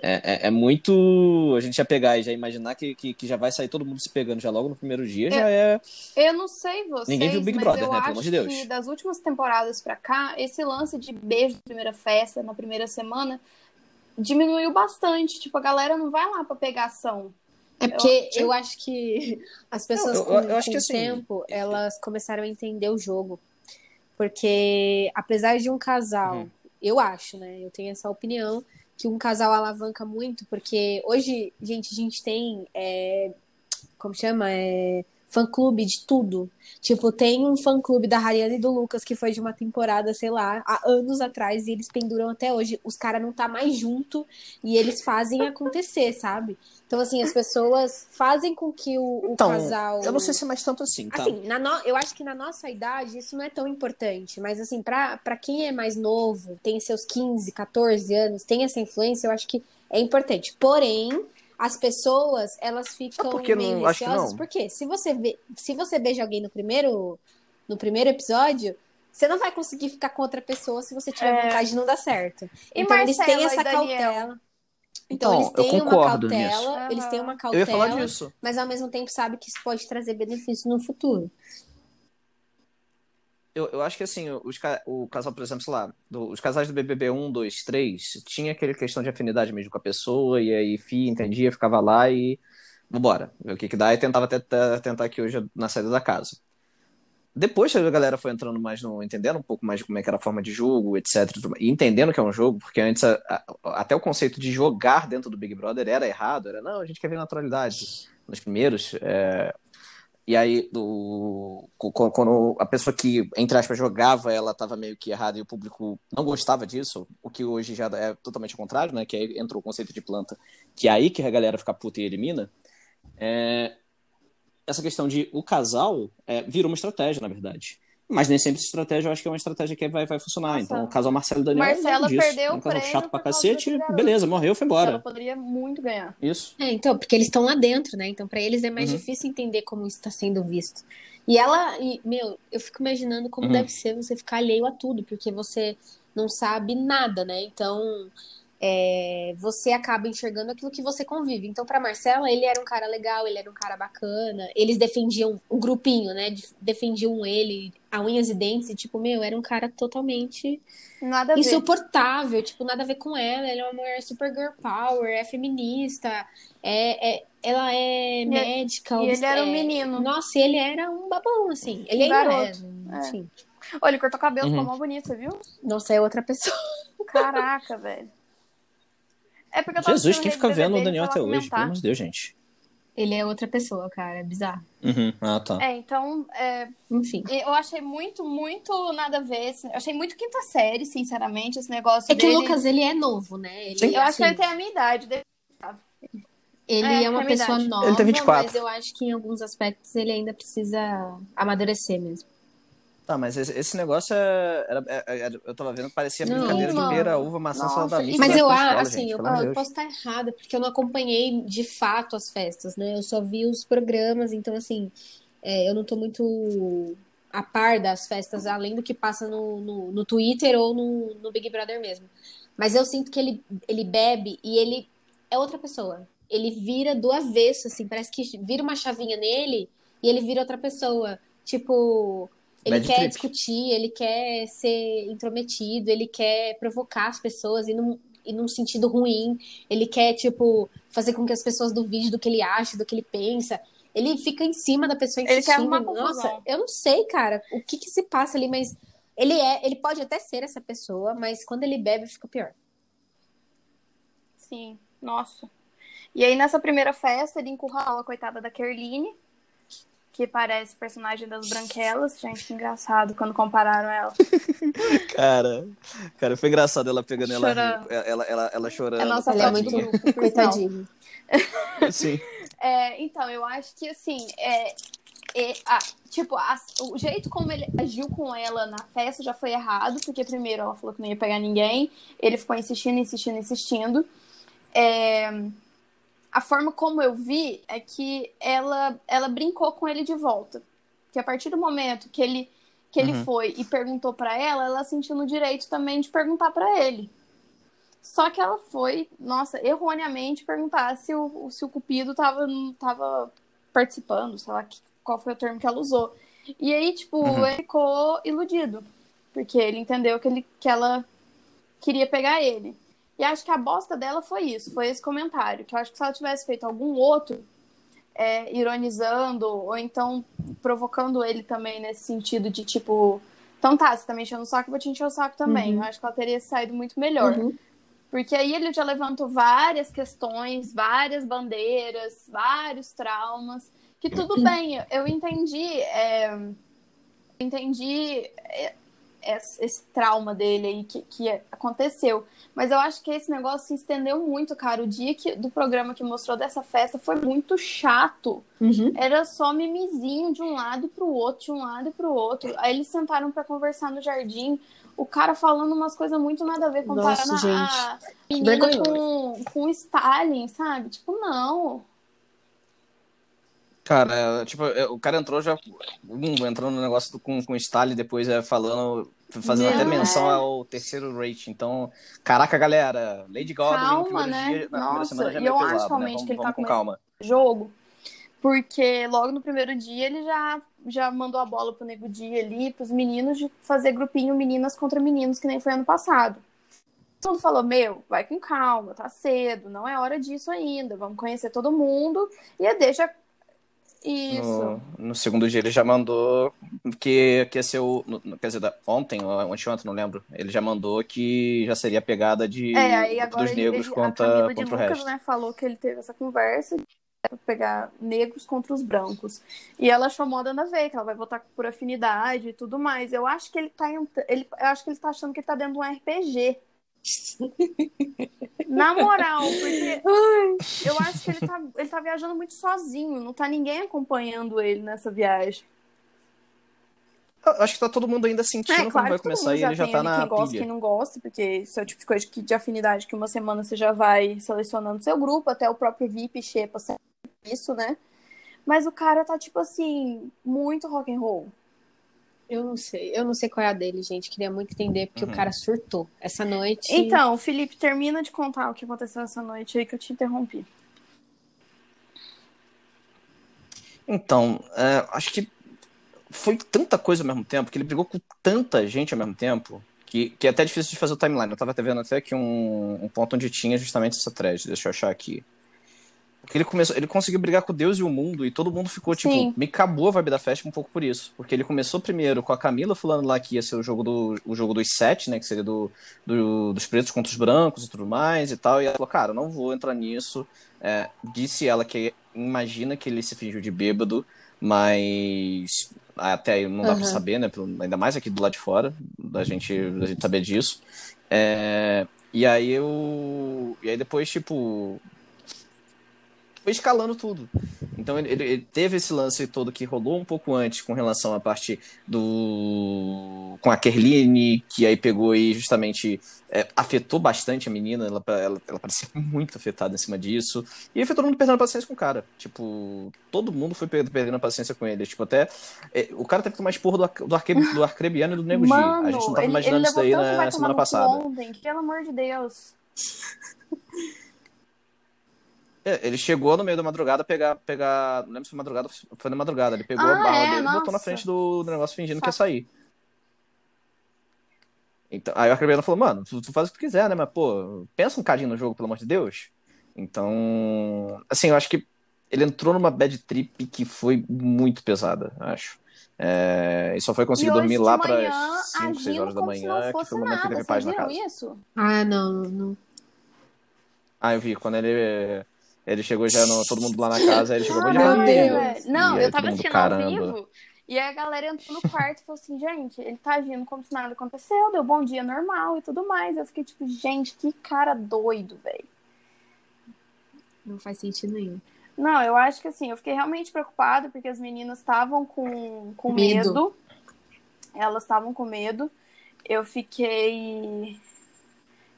É, é- é muito a gente já pegar e já imaginar que, que, que já vai sair todo mundo se pegando já logo no primeiro dia, já é... Eu não sei vocês, Ninguém viu Big mas Brother, eu né? Pelo acho amor de Deus. que das últimas temporadas pra cá, esse lance de beijo na primeira festa, na primeira semana, diminuiu bastante. Tipo, a galera não vai lá pra pegação. É porque Eu- eu, acho que as pessoas Eu- eu- com, eu acho com que o assim- tempo, elas começaram a entender o jogo. Porque apesar de um casal, Uhum. eu acho, né? Eu tenho essa opinião que um casal alavanca muito, porque hoje, gente, a gente tem é, como chama? É fã-clube de tudo. Tipo, tem um fã-clube da Rariana e do Lucas que foi de uma temporada, sei lá, há anos atrás e eles penduram até hoje. Os caras não tá mais junto e eles fazem acontecer, sabe? Então, assim, as pessoas fazem com que o, o Então, casal. eu não sei se é mais tanto assim, tá? Assim, na no- eu acho que na nossa idade isso não é tão importante, mas assim, pra, pra quem é mais novo, tem seus 15, 14 anos, tem essa influência, eu acho que é importante. Porém, as pessoas, elas ficam por que meio não? Acho que receosas, não. porque se você vê, se você beija alguém no primeiro no primeiro episódio, você não vai conseguir ficar com outra pessoa se você tiver É. vontade de não dar certo. E então eles têm essa cautela. Então, Então, eles eu têm uma concordo cautela, nisso. eles têm uma Eu cautela ia falar disso. mas ao mesmo tempo sabe que isso pode trazer benefício no futuro. Eu, eu acho que assim, os, o casal, por exemplo, sei lá, do- os casais do BBB 1, 2, 3, tinha aquele questão de afinidade mesmo com a pessoa, e aí Fih entendia, ficava lá e vambora, ver o que que dá, e tentava tentar, tentar aqui hoje na saída da casa. Depois a galera foi entrando mais no. entendendo um pouco mais de como é que era a forma de jogo, etc. E entendendo que é um jogo, porque antes a- a- até o conceito de jogar dentro do Big Brother era errado, era não, a gente quer ver naturalidade. Nos primeiros, é, e aí, do, quando a pessoa que, entre aspas, jogava, ela estava meio que errada e o público não gostava disso, o que hoje já é totalmente o contrário, né? Que aí entrou o conceito de planta, que é aí que a galera fica puta e elimina. É, essa questão de o casal é, virou uma estratégia, na verdade. Mas nem sempre essa estratégia eu acho que é uma estratégia que vai, vai funcionar. Nossa. Então, o casal Marcelo Daniel. é Marcela disso. perdeu É um o prêmio chato pra cacete, beleza, morreu, foi embora. Ela poderia muito ganhar. Isso. É, então, porque eles estão lá dentro, né? Então, pra eles é mais Uhum. difícil entender como isso tá sendo visto. E ela, e, meu, eu fico imaginando como Uhum. deve ser você ficar alheio a tudo, porque você não sabe nada, né? Então, é, você acaba enxergando aquilo que você convive. Então, pra Marcela, ele era um cara legal, ele era um cara bacana. Eles defendiam um grupinho, né? De- Defendiam ele a unhas e dentes, e tipo, meu, era um cara totalmente Nada a ver. insuportável, tipo, nada a ver com ela. Ela é uma mulher super girl power, é feminista, é, é- ela é E- médica. E ele era um é- menino. Nossa, ele era um babão, assim. Ele Um ainda garoto. é, enfim. Olha, ele cortou o cabelo, ficou Uhum. mó bonito, você viu? Nossa, é outra pessoa. Caraca, velho. É porque eu tava Jesus, quem fica vendo o Daniel até hoje? Pelo amor de Deus, gente. Ele é outra pessoa, cara. É bizarro. Uhum. Ah, tá. É, então, é, Enfim. eu achei muito, muito nada a ver. assim, Eu achei muito quinta série, sinceramente, esse negócio É que dele. o Lucas, ele é novo, né? Ele, Sim. Eu acho que assim, ele tem a minha idade. dele. ele é, é, uma pessoa idade. nova, Ele tem 24. mas eu acho que em alguns aspectos ele ainda precisa amadurecer mesmo. Tá, mas esse, negócio é, era, é- é- eu tava vendo, parecia Não, brincadeira de mano. pera, uva, maçã, Nossa, salada mista. Mas eu escola, acho, assim, gente, eu, de eu Deus. posso estar errada, porque eu não acompanhei de fato as festas, né? Eu só vi os programas, então, assim, é, eu não tô muito a par das festas, além do que passa no, no, no Twitter ou no, no Big Brother mesmo. Mas eu sinto que ele, ele bebe e ele é outra pessoa. Ele vira do avesso, assim, parece que vira uma chavinha nele e ele vira outra pessoa. Tipo, ele Bad quer trip. discutir, ele quer ser intrometido, ele quer provocar as pessoas e num, e num sentido ruim. Ele quer, tipo, fazer com que as pessoas duvidem do que ele acha, do que ele pensa. Ele fica em cima da pessoa Ele quer insistindo. arrumar confusão. Nossa, eu não sei, cara, o que que se passa ali, mas ele é, ele pode até ser essa pessoa, mas quando ele bebe fica pior. Sim, nossa. E aí, nessa primeira festa, ele encurralou a coitada da Kerline, que parece personagem das Branquelas. Gente, que engraçado quando compararam ela. (laughs) Cara, cara, foi engraçado ela pegando ela, Chorando. ela, ela, ela chorando. É nossa Ela é muito coitadinho. (laughs) Sim. É, então, eu acho que assim, é, é, ah, tipo, a- o jeito como ele agiu com ela na festa já foi errado, porque primeiro ela falou que não ia pegar ninguém, ele ficou insistindo, insistindo, insistindo. É, a forma como eu vi é que ela, ela brincou com ele de volta. Que a partir do momento que ele, que ele Uhum. foi e perguntou pra ela, ela sentiu no direito também de perguntar pra ele. Só que ela foi, nossa, erroneamente perguntar se o, se o Cupido tava, tava participando, sei lá que- qual foi o termo que ela usou. E aí, tipo, Uhum. ele ficou iludido. Porque ele entendeu que, ele, que ela queria pegar ele. E acho que a bosta dela foi isso, foi esse comentário. Que eu acho que se ela tivesse feito algum outro, é, ironizando, ou então provocando ele também nesse sentido de tipo, então tá, você tá me enchendo o saco, eu vou te encher o saco também. Uhum. Eu acho que ela teria saído muito melhor. Uhum. Porque aí ele já levantou várias questões, várias bandeiras, vários traumas. Que tudo bem, eu entendi. é, entendi é, esse, esse trauma dele aí que, que aconteceu. Mas eu acho que esse negócio se estendeu muito, cara. O dia que, do programa que mostrou dessa festa foi muito chato. Uhum. Era só mimizinho de um lado pro outro, de um lado pro outro. Aí eles sentaram pra conversar no jardim. O cara falando umas coisas muito nada a ver, comparando Nossa, a menina Vergonhoso. com, com o Stalin, sabe? Tipo, não. Cara, tipo, o cara entrou já entrando no negócio do, com, com o Stalin, depois é, falando, fazendo até menção é. ao terceiro rate. Então, caraca, galera, Lady Gaga Calma, no né? dia, na primeira Nossa, semana já e eu acho né? realmente que ele tá com calma. jogo. Porque logo no primeiro dia ele já, já mandou a bola pro Nego Dia ali, pros meninos, de fazer grupinho meninas contra meninos, que nem foi ano passado. Todo mundo falou, meu, vai com calma, tá cedo, não é hora disso ainda, vamos conhecer todo mundo. E aí deixa isso. No, no segundo dia ele já mandou que, que ia ser o. quer dizer, da- ontem ou anteontem, não lembro. Ele já mandou que já seria a pegada de É, dos negros ele- a contra, de contra o Lucas, resto. né, falou que ele teve essa conversa para pegar negros contra os brancos. E ela achou moda na veia, que ela vai votar por afinidade e tudo mais. Eu acho que ele tá ele, eu acho que ele tá achando que ele tá dentro de um RPG. Na moral, porque (laughs) eu acho que ele tá, ele tá viajando muito sozinho, não tá ninguém acompanhando ele nessa viagem. Eu Acho que tá todo mundo ainda sentindo É, como claro vai que todo começar e ele já tá na quem gosta, pilha. quem não gosta, porque isso é o tipo de coisa que, de afinidade que uma semana você já vai selecionando seu grupo, até o próprio VIP Xepa isso, né? Mas o cara tá, tipo assim, muito rock and roll. Eu não sei, eu não sei qual é a dele, gente. Queria muito entender, porque Uhum. o cara surtou essa noite. Então, Felipe, termina de contar o que aconteceu essa noite aí que eu te interrompi. Então, é, acho que foi tanta coisa ao mesmo tempo, que ele brigou com tanta gente ao mesmo tempo, que, que é até difícil de fazer o timeline. Eu tava até vendo até aqui um, um ponto onde tinha justamente essa thread. Deixa eu achar aqui. Porque ele começou, ele conseguiu brigar com Deus e o mundo, e todo mundo ficou, tipo, Sim. me acabou a vibe da festa um pouco por isso. Porque ele começou primeiro com a Camila falando lá que ia ser o jogo, do, o jogo dos sete, né? Que seria do, do- dos pretos contra os brancos e tudo mais e tal. E ela falou, cara, não vou entrar nisso. É, disse ela que imagina que ele se fingiu de bêbado, mas até aí não dá pra Aham. saber, né? Ainda mais aqui do lado de fora, da gente, da gente saber disso. É, e aí eu. E aí depois, tipo. Foi escalando tudo. Então ele, ele- teve esse lance todo que rolou um pouco antes com relação à parte do. com a Kerline, que aí pegou e justamente é, afetou bastante a menina, ela, ela, ela parecia muito afetada em cima disso. E aí foi todo mundo perdendo paciência com o cara. Tipo, todo mundo foi per- perdendo paciência com ele. Tipo, até. é, o cara teve que tomar esporro do, do, Arque, do Arcrebiano e do Nego. Mano, A gente não tava ele, imaginando ele isso daí na semana passada. ontem, que, pelo amor de Deus. (laughs) É, ele chegou no meio da madrugada pegar, pegar. Não lembro se foi madrugada ou foi na madrugada. Ele pegou Ah, a barra é? dele e botou na frente do, do negócio fingindo que ia sair. Então, aí o Arcrebiano falou, mano, tu, tu faz o que tu quiser, né? Mas, pô, pensa um cadinho no jogo, pelo amor de Deus. Então, assim, eu acho que ele entrou numa bad trip que foi muito pesada, acho. É, e só foi conseguir e dormir lá para 5, 6 agindo horas da manhã, que foi o momento que nada. teve Vocês paz na casa. isso? Ah, não, não. Ah, eu vi, quando ele, ele chegou já, no, todo mundo lá na casa, aí ele chegou, Não, bom dia, meu. Deus. velho. Não, aí eu tava todo mundo, assistindo caramba. ao vivo. E aí a galera entrou no quarto e falou assim, gente, ele tá agindo como se nada aconteceu, deu bom dia normal e tudo mais. Eu fiquei tipo, gente, que cara doido, velho. Não faz sentido nenhum. Não, eu acho que assim, eu fiquei realmente preocupada porque as meninas estavam com, com Medo. medo. Elas estavam com medo. Eu fiquei.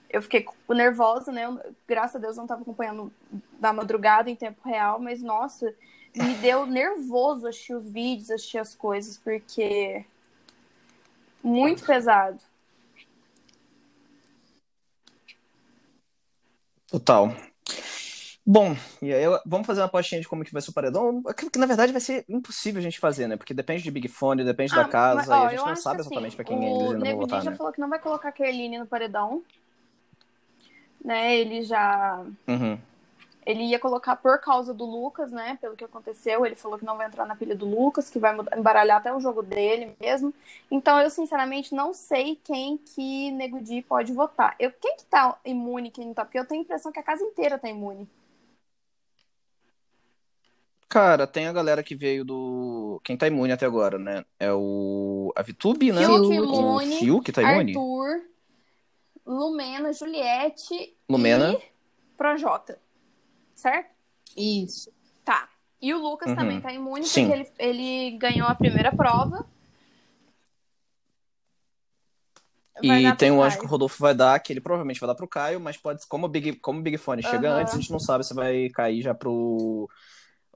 Eu fiquei nervosa, né? Eu, graças a Deus não estava acompanhando da madrugada em tempo real, mas nossa, me deu nervoso assistir os vídeos, assistir as coisas, porque. Muito pesado. Total. Bom, e aí vamos fazer uma apostinha de como que vai ser o paredão. Aquilo que na verdade vai ser impossível a gente fazer, né? Porque depende de Big Fone, depende da Ah, casa, mas, e ó, a eu gente não sabe que, exatamente assim, pra quem O ainda vão Nego Di votar, já né? falou que não vai colocar a Kerline no paredão. Né? Ele já. Uhum. Ele ia colocar por causa do Lucas, né? Pelo que aconteceu. Ele falou que não vai entrar na pilha do Lucas, que vai embaralhar até o jogo dele mesmo. Então, eu, sinceramente, não sei quem que Nego Di pode votar. Eu, quem que tá imune quem não tá? Porque eu tenho a impressão que a casa inteira tá imune. Cara, tem a galera que veio do. Quem tá imune até agora, né? É o. A Vitube, né? Fiuk O imune, Fiuk tá imune? Arthur, Lumena, Juliette Lumena. e Projota. Certo? Isso. Tá. E o Lucas Uhum. também tá imune Sim. porque ele, ele ganhou a primeira prova. Vai E tem um anjo que o Rodolfo vai dar, que ele provavelmente vai dar pro Caio, mas pode, como o Big, como o Big Fone chega Aham. antes, a gente não sabe se vai cair já pro.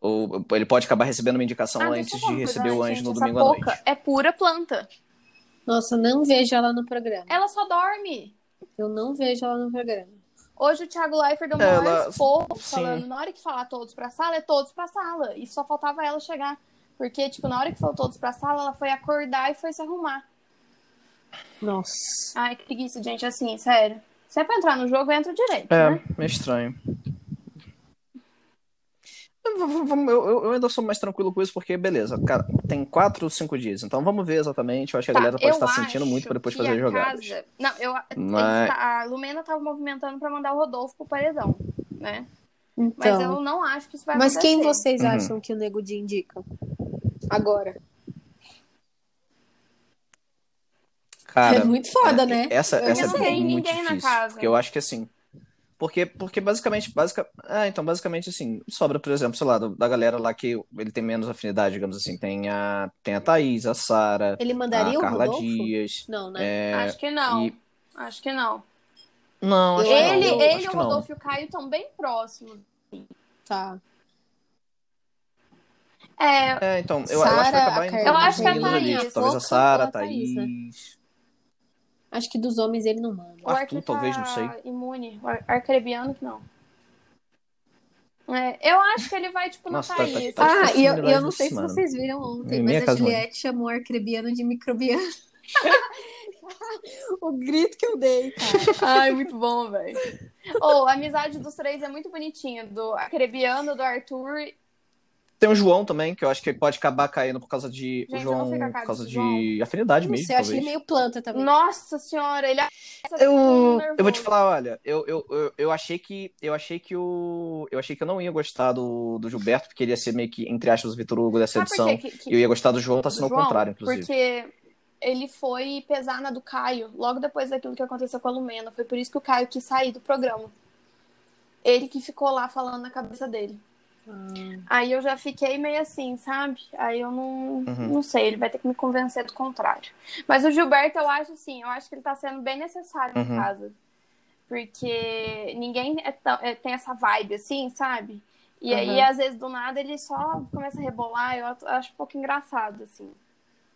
Ou ele pode acabar recebendo uma indicação Ah, antes de receber o anjo gente. no Essa domingo à boca noite. é pura planta. Nossa, não vejo ela no programa. Ela só dorme. Eu não vejo ela no programa. Hoje o Thiago Leifert deu Ela- esporro sim. falando, na hora que falar todos pra sala, é todos pra sala. E só faltava ela chegar. Porque, tipo, na hora que falou todos pra sala, ela foi acordar e foi se arrumar. Nossa. Ai, que preguiça, gente, assim, sério. Se é pra entrar no jogo, entra direito, É, né? meio estranho. Eu, eu- ainda sou mais tranquilo com isso, porque, beleza, cara, tem quatro ou cinco dias, então vamos ver exatamente. Eu acho que a Tá, galera pode estar sentindo muito pra depois que fazer jogadas. casa- Não, eu... Mas- tá- A Lumena tava movimentando pra mandar o Rodolfo pro paredão, né? Então. Mas eu não acho que isso vai Mas acontecer. quem vocês Uhum. acham que o Nego Di indica? Agora. Cara, é muito foda, né? Essa, Eu essa não é tem muito ninguém na difícil. casa. Porque eu acho que assim. Porque, porque basicamente, basica, ah, então basicamente assim, sobra, por exemplo, sei lá, da galera lá que ele tem menos afinidade, digamos assim, tem a, tem a Thaís, a Sara, Ele a mandaria o Carla Rodolfo? Dias. Não, né? é, Acho que não. e- Acho que não. Não, acho Eu- que não. ele, ele acho o que não. Rodolfo e o Caio estão bem próximos. Tá. É, É, então, eu, eu acho que vai acabar a Carla Eu acho que a Thaís, talvez a Sara, a pela Thaís, né? Acho que dos homens ele não manda. o Arthur, Arthur talvez, tá não sei. imune. O ar- arcrebiano que não. É, eu acho que ele vai, tipo, na Nossa, tá- tá- Thaís. tá- Ah, e eu, eu não sei se vocês viram ontem, Minha mas a. Juliette chamou o arcrebiano de microbiano. (laughs) o grito que eu dei, cara. Ai, muito bom, velho. Ou, a amizade dos três é muito bonitinha. Do Acrebiano, do Arthur. Tem o João também, que eu acho que pode acabar caindo por causa de. Gente, o João, a por causa de afinidade Não mesmo. sei, eu acho ele meio planta também. Nossa senhora, ele é Eu, eu vou te falar, olha, eu, eu, eu, eu achei que eu achei que o eu achei que eu não ia gostar do, do Gilberto, porque ele ia ser meio que entre aspas o Vitor Hugo dessa Sabe edição. Que- que- E eu ia gostar do João, tá do sendo o João? contrário, inclusive. Porque ele foi pesar na do Caio, logo depois daquilo que aconteceu com a Lumena. Foi por isso que o Caio quis sair do programa. Ele que ficou lá falando na cabeça dele. Aí eu já fiquei meio assim, sabe? Aí eu não, Uhum. não sei, ele vai ter que me convencer do contrário. Mas o Gilberto, eu acho assim, eu acho que ele tá sendo bem necessário Uhum. em casa. Porque ninguém é tão- é- tem essa vibe assim, sabe? E aí, Uhum. às vezes, do nada, ele só começa a rebolar. Eu acho um pouco engraçado, assim.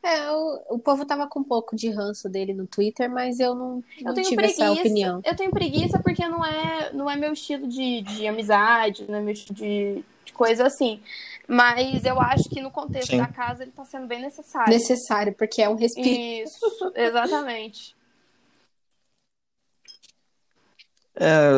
É, o, o povo tava com um pouco de ranço dele no Twitter, mas eu não, não Eu tenho tive preguiça. essa opinião. Eu tenho preguiça porque não é, não é meu estilo de, de amizade, não é meu estilo de, de coisa assim. Mas eu acho que no contexto Sim. da casa ele tá sendo bem necessário. Necessário, porque é um respiro. Isso, exatamente. (laughs) É,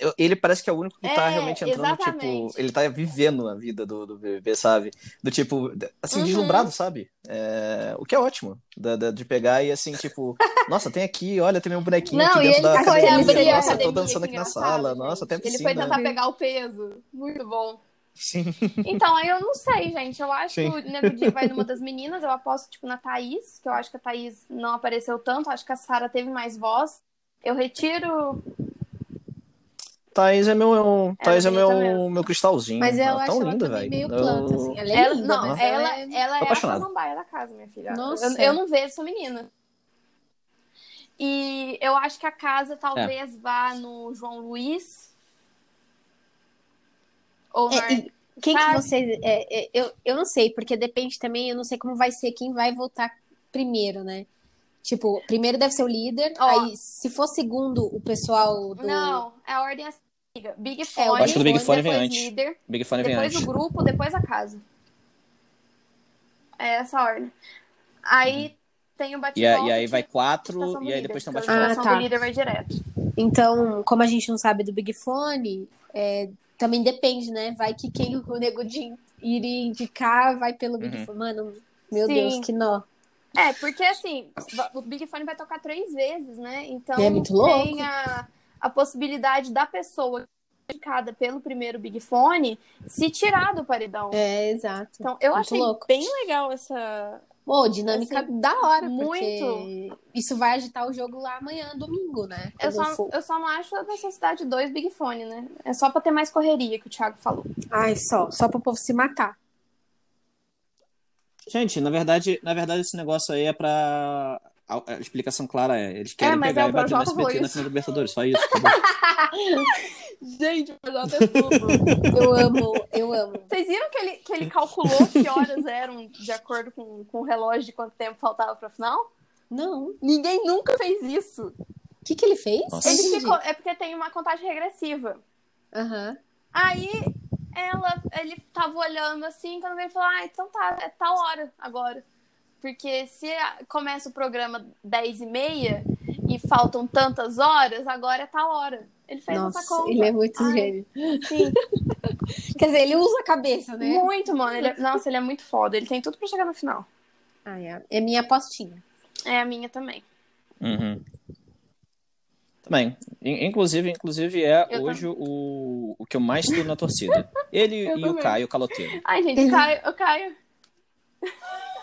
eu- ele parece que é o único que tá É, realmente entrando, exatamente. tipo, ele tá vivendo a vida do, do BBB, sabe? Do tipo, assim, Uhum. deslumbrado, sabe? É, o que é ótimo, da- da- de pegar e assim, tipo, (laughs) nossa, tem aqui, olha, tem meu bonequinho Não, aqui e dentro ele da academia, nossa, academia, tô dançando aqui na sala, gente. nossa, até Ele piscina. foi tentar pegar o peso. Muito bom. Sim. Então, aí eu não sei, gente. Eu acho Sim. que o Nego Di vai numa das meninas. Eu aposto, tipo, na Thaís, que eu acho que a Thaís não apareceu tanto. Acho que a Sara teve mais voz. Eu retiro. Thaís é meu, é Thaís é bonita meu, mesmo. meu cristalzinho. Mas eu ela é acho tão ela linda, velho. meio planta, Eu- assim. Ela é Ela, linda, não, mas ela, é... ela é a samambaia da casa, minha filha. Nossa. Eu, eu não vejo essa menina. E eu acho que a casa talvez vá no João Luiz. Ou É, e quem que vocês. é, é, eu, eu não sei, porque depende também, eu não sei como vai ser quem vai votar primeiro, né? Tipo, primeiro deve ser o líder, Ó. aí se for segundo o pessoal do. Não, é a ordem assim. Big É, Fone, eu acho que o Big Fone vem depois antes. líder, Big Fone vem depois antes. o grupo, depois a casa. É essa a ordem. Aí tem o bate Uhum. E, e aí vai quatro, e aí depois tem o bate-volta. Ah, tá. do líder vai direto. Então, como a gente não sabe do Big Fone, é, também depende, né? Vai que quem o Nego Di iria indicar vai pelo Big Uhum. Fone. Mano, meu Sim. Deus, que nó. É, porque assim, o Big Fone vai tocar três vezes, né? Então É muito louco. tem a, a possibilidade da pessoa indicada pelo primeiro Big Fone se tirar do paredão. É, exato. Então, eu Muito achei louco. bem legal essa. Pô, dinâmica Assim, da hora, muito. porque isso vai agitar o jogo lá amanhã, domingo, né? Eu só, for. eu só não acho a necessidade de dois Big Fone, né? É só pra ter mais correria, que o Thiago falou. Ai, só, só pro povo se matar. Gente, na verdade, na verdade, esse negócio aí é pra. A, explicação clara é: eles querem mas pegar é, e o bater no SBT na final do Libertadores, só isso. (laughs) Gente, mas até tudo. Eu amo, eu amo. Vocês viram que ele, que ele calculou que horas eram de acordo com, com o relógio de quanto tempo faltava pra final? Não. Ninguém nunca fez isso. O que, que ele fez? Nossa. Ele ficou, é porque tem uma contagem regressiva. Aham. Aí ela, ele tava olhando assim, quando ele falou, ah, então tá, é tal hora agora. Porque se começa o programa 10 e meia e faltam tantas horas, agora é tal hora. Ele fez Nossa, essa conta. ele é muito Ai, gênio. Sim, (laughs) Quer dizer, ele usa a cabeça, né? muito, mano. Ele é- nossa, ele é muito foda. Ele tem tudo pra chegar no final. Ah, é. é minha apostinha. É a minha também. Uhum. Também. In- Inclusive, inclusive é Eu hoje o, o que eu mais tenho na torcida. Ele (laughs) Eu e também. o Caio Caloteiro. Ai, gente, o Caio, o Caio.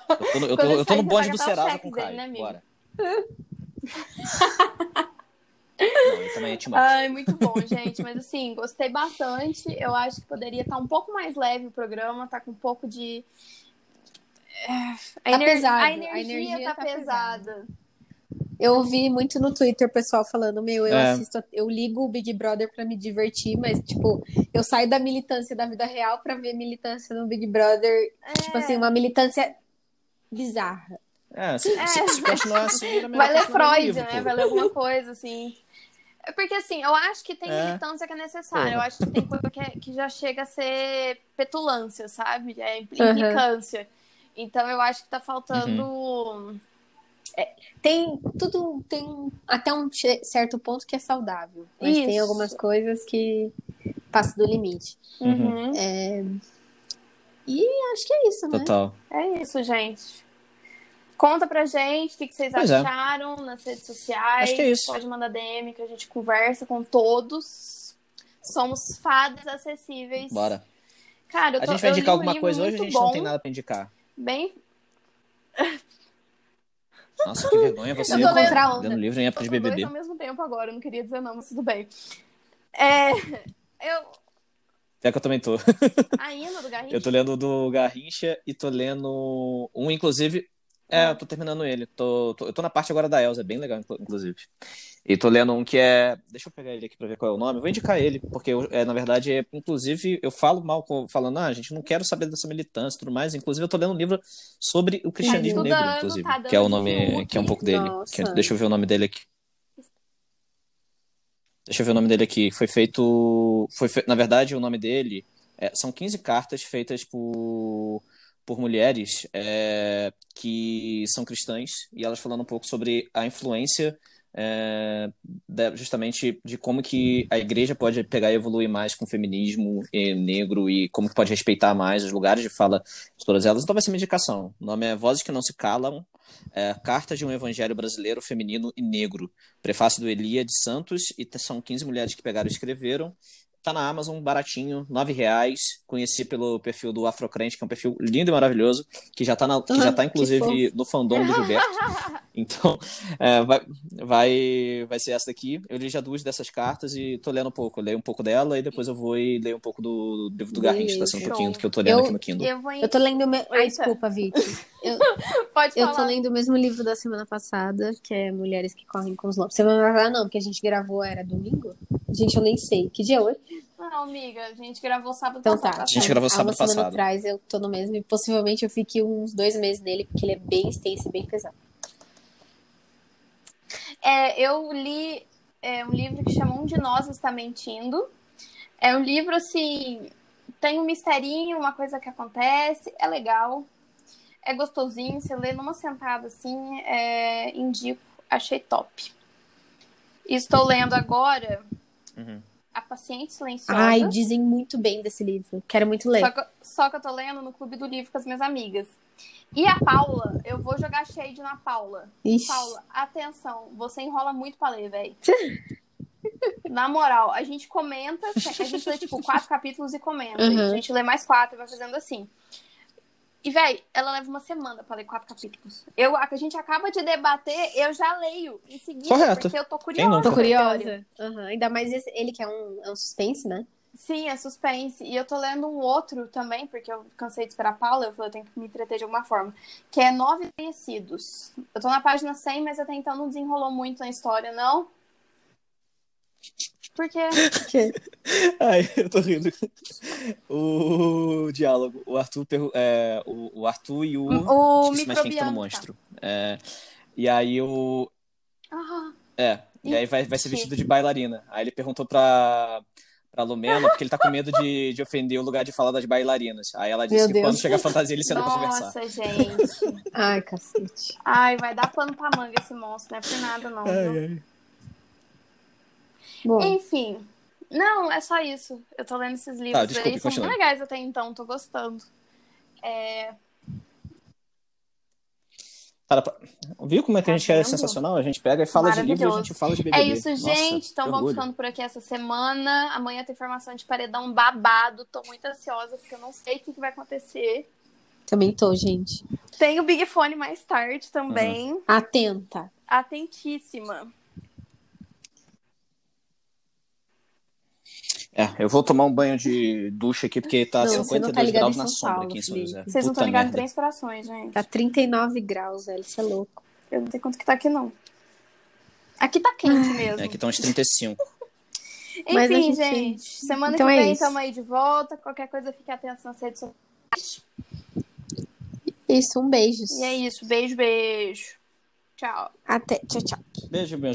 Eu tô no, eu tô, eu tô no bonde do Serasa cheques com o dele, Caio. né, amigo? Bora. (laughs) Não, também é. Ai, muito bom, gente. Mas assim, gostei bastante. Eu acho que poderia estar um pouco mais leve o programa, tá com um pouco de. É, A, Tá ener- pesado, a a energia, energia tá, tá pesada. Eu ouvi muito no Twitter o pessoal falando, meu, eu É. assisto, eu ligo o Big Brother pra me divertir, mas, tipo, eu saio da militância da vida real pra ver militância no Big Brother, tipo É. assim, uma militância bizarra. É, se, se, se continuar assim, era Vai ler Freud, livro, né? pô. Vai ler alguma coisa, assim. É porque, assim, eu acho que tem É. militância que é necessária. Porra. Eu acho que tem coisa que, é- que já chega a ser petulância, sabe? É implicância. Então, eu acho que tá faltando Tem tudo, tem até um certo ponto que é saudável. Mas tem Isso. algumas coisas que passam do limite. Uhum. E acho que é isso, né? Total. É isso, gente. Conta pra gente o que, que vocês Pois é. acharam nas redes sociais. Acho que é isso. Pode mandar DM que a gente conversa com todos. Somos fadas acessíveis. Bora. Cara, eu A tô, gente vai indicar um alguma livro coisa hoje, a gente bom, não tem nada pra indicar. Bem, (laughs) Nossa, que vergonha você Eu tô lendo- lendo livro em época de BBB. ao mesmo tempo agora, eu não queria dizer não, mas tudo bem. É, (laughs) eu Até que eu também tô. ainda do Garrincha. (laughs) Eu tô lendo do Garrincha e tô lendo um, inclusive. É, eu tô terminando ele. Tô, tô- eu tô na parte agora da Elsa, é bem legal, inclu- inclusive. E tô lendo um que é. Deixa eu pegar ele aqui pra ver qual é o nome. Eu vou indicar ele, porque eu- é, na verdade, é, inclusive, eu falo mal, falando, ah, gente, não quero saber dessa militância e tudo mais. Inclusive, eu tô lendo um livro sobre o cristianismo Tá negro, inclusive. tá que é o nome, que é um pouco dele. Que- deixa eu ver o nome dele aqui. Deixa eu ver o nome dele aqui. Foi feito. Foi fe- Na verdade, o nome dele é, são 15 cartas feitas por, por mulheres é, que são cristãs e elas falando um pouco sobre a influência é, justamente de como que a igreja pode pegar e evoluir mais com o feminismo eh, negro e como que pode respeitar mais os lugares de fala de todas elas. Então vai ser uma indicação. O nome é Vozes que Não Se Calam, é, Cartas de um Evangelho Brasileiro, Feminino e Negro. Prefácio do Elia de Santos, e são 15 mulheres que pegaram e escreveram. Tá na Amazon, baratinho, R$ reais. Conheci pelo perfil do Afrocrente, que é um perfil lindo e maravilhoso, que já tá, na- que já tá Que inclusive, no fandom do Gilberto. (laughs) Então, é, vai, vai, vai ser essa daqui. Eu li já duas dessas cartas e tô lendo um pouco. Eu leio um pouco dela e depois eu vou e leio um pouco do livro do Garrincha, que tá sendo um pouquinho do que eu tô lendo Eu- aqui no Kindle. Eu vou em... Eu tô lendo. o Me... Ai, desculpa, Vicky. Eu, (laughs) Pode eu falar. tô lendo o mesmo livro da semana passada, que é Mulheres que Correm com os Lobos. Semana passada não, porque a gente gravou, era domingo? Gente, eu nem sei. Que dia é hoje? Não, amiga, a gente gravou sábado Então passado. tá. A gente gravou sábado semana passado. atrás eu tô no mesmo e possivelmente eu fique uns dois meses nele, porque ele é bem extenso e bem pesado. É, eu li é, um livro que chama Um de Nós Está Mentindo. É um livro, assim, tem um misterinho, uma coisa que acontece, é legal, é gostosinho, você lê numa sentada, assim, é, indico, achei top. Estou lendo agora Uhum. A Paciente Silenciosa. Ai, dizem muito bem desse livro. Quero muito ler. Só que, só que eu tô lendo no Clube do Livro com as minhas amigas. E a Paula, eu vou jogar shade na Paula. Ixi. Paula, atenção, você enrola muito pra ler, velho. (laughs) Na moral, a gente comenta, a gente lê tipo quatro capítulos e comenta. Uhum. E a gente lê mais quatro e vai fazendo assim. E, velho, ela leva uma semana pra ler quatro capítulos. Eu, a gente acaba de debater, eu já leio em seguida, Correto. porque eu tô Quem curiosa. Tô com a história. curiosa. Aham. Ainda mais esse- ele que é um, é um suspense, né? Sim, é suspense. E eu tô lendo um outro também, porque eu cansei de esperar a Paula, eu falei, eu tenho que me entreter de alguma forma. Que é Nove Conhecidos. Eu tô na página 100, mas até então não desenrolou muito na história, não. Porque. (laughs) Ai, eu tô rindo. O diálogo. O Arthur, é, o, o Arthur e o. O esqueci mais quem que tá no monstro. É, e aí o. Ah, É, e aí vai, vai ser vestido de bailarina. Aí ele perguntou pra, pra Lumena, porque ele tá com medo de, de ofender o lugar de fala das bailarinas. Aí ela disse Meu que Deus. quando chega a fantasia ele senta pra conversar. nossa, gente. (laughs) Ai, cacete. Ai, vai dar pano pra manga esse monstro, não é por nada, não. viu? Bom, Enfim. Não, é só isso. Eu tô lendo esses livros Tá, desculpe, aí, são continue. muito legais até então, tô gostando. É, Cara, pra- viu como é que a gente Tá é sensacional? A gente pega e fala de livro e a gente fala de BBB. É isso, Nossa, gente. Então vamos orgulho. ficando por aqui essa semana. Amanhã tem formação de paredão babado. Tô muito ansiosa porque eu não sei o que, que vai acontecer. também tô, gente. Tem o Big Fone mais tarde também. Uhum. Atenta. Atentíssima. É, eu vou tomar um banho de ducha aqui, porque tá Não, você 52 não tá graus em na São sombra Paulo, aqui em São. José. Vocês não Puta estão ligados em três corações, gente. Tá 39 graus, velho. Isso é louco. Eu não sei quanto que tá aqui, não. Aqui tá quente (laughs) mesmo. É, aqui estão uns 35. Mas a Enfim, gente- gente. Semana Então que é vem estamos aí de volta. Qualquer coisa, fique atento nas redes sociais. Isso, um beijo. E é isso. Beijo, beijo. Tchau. Até. Tchau, tchau. Beijo, meus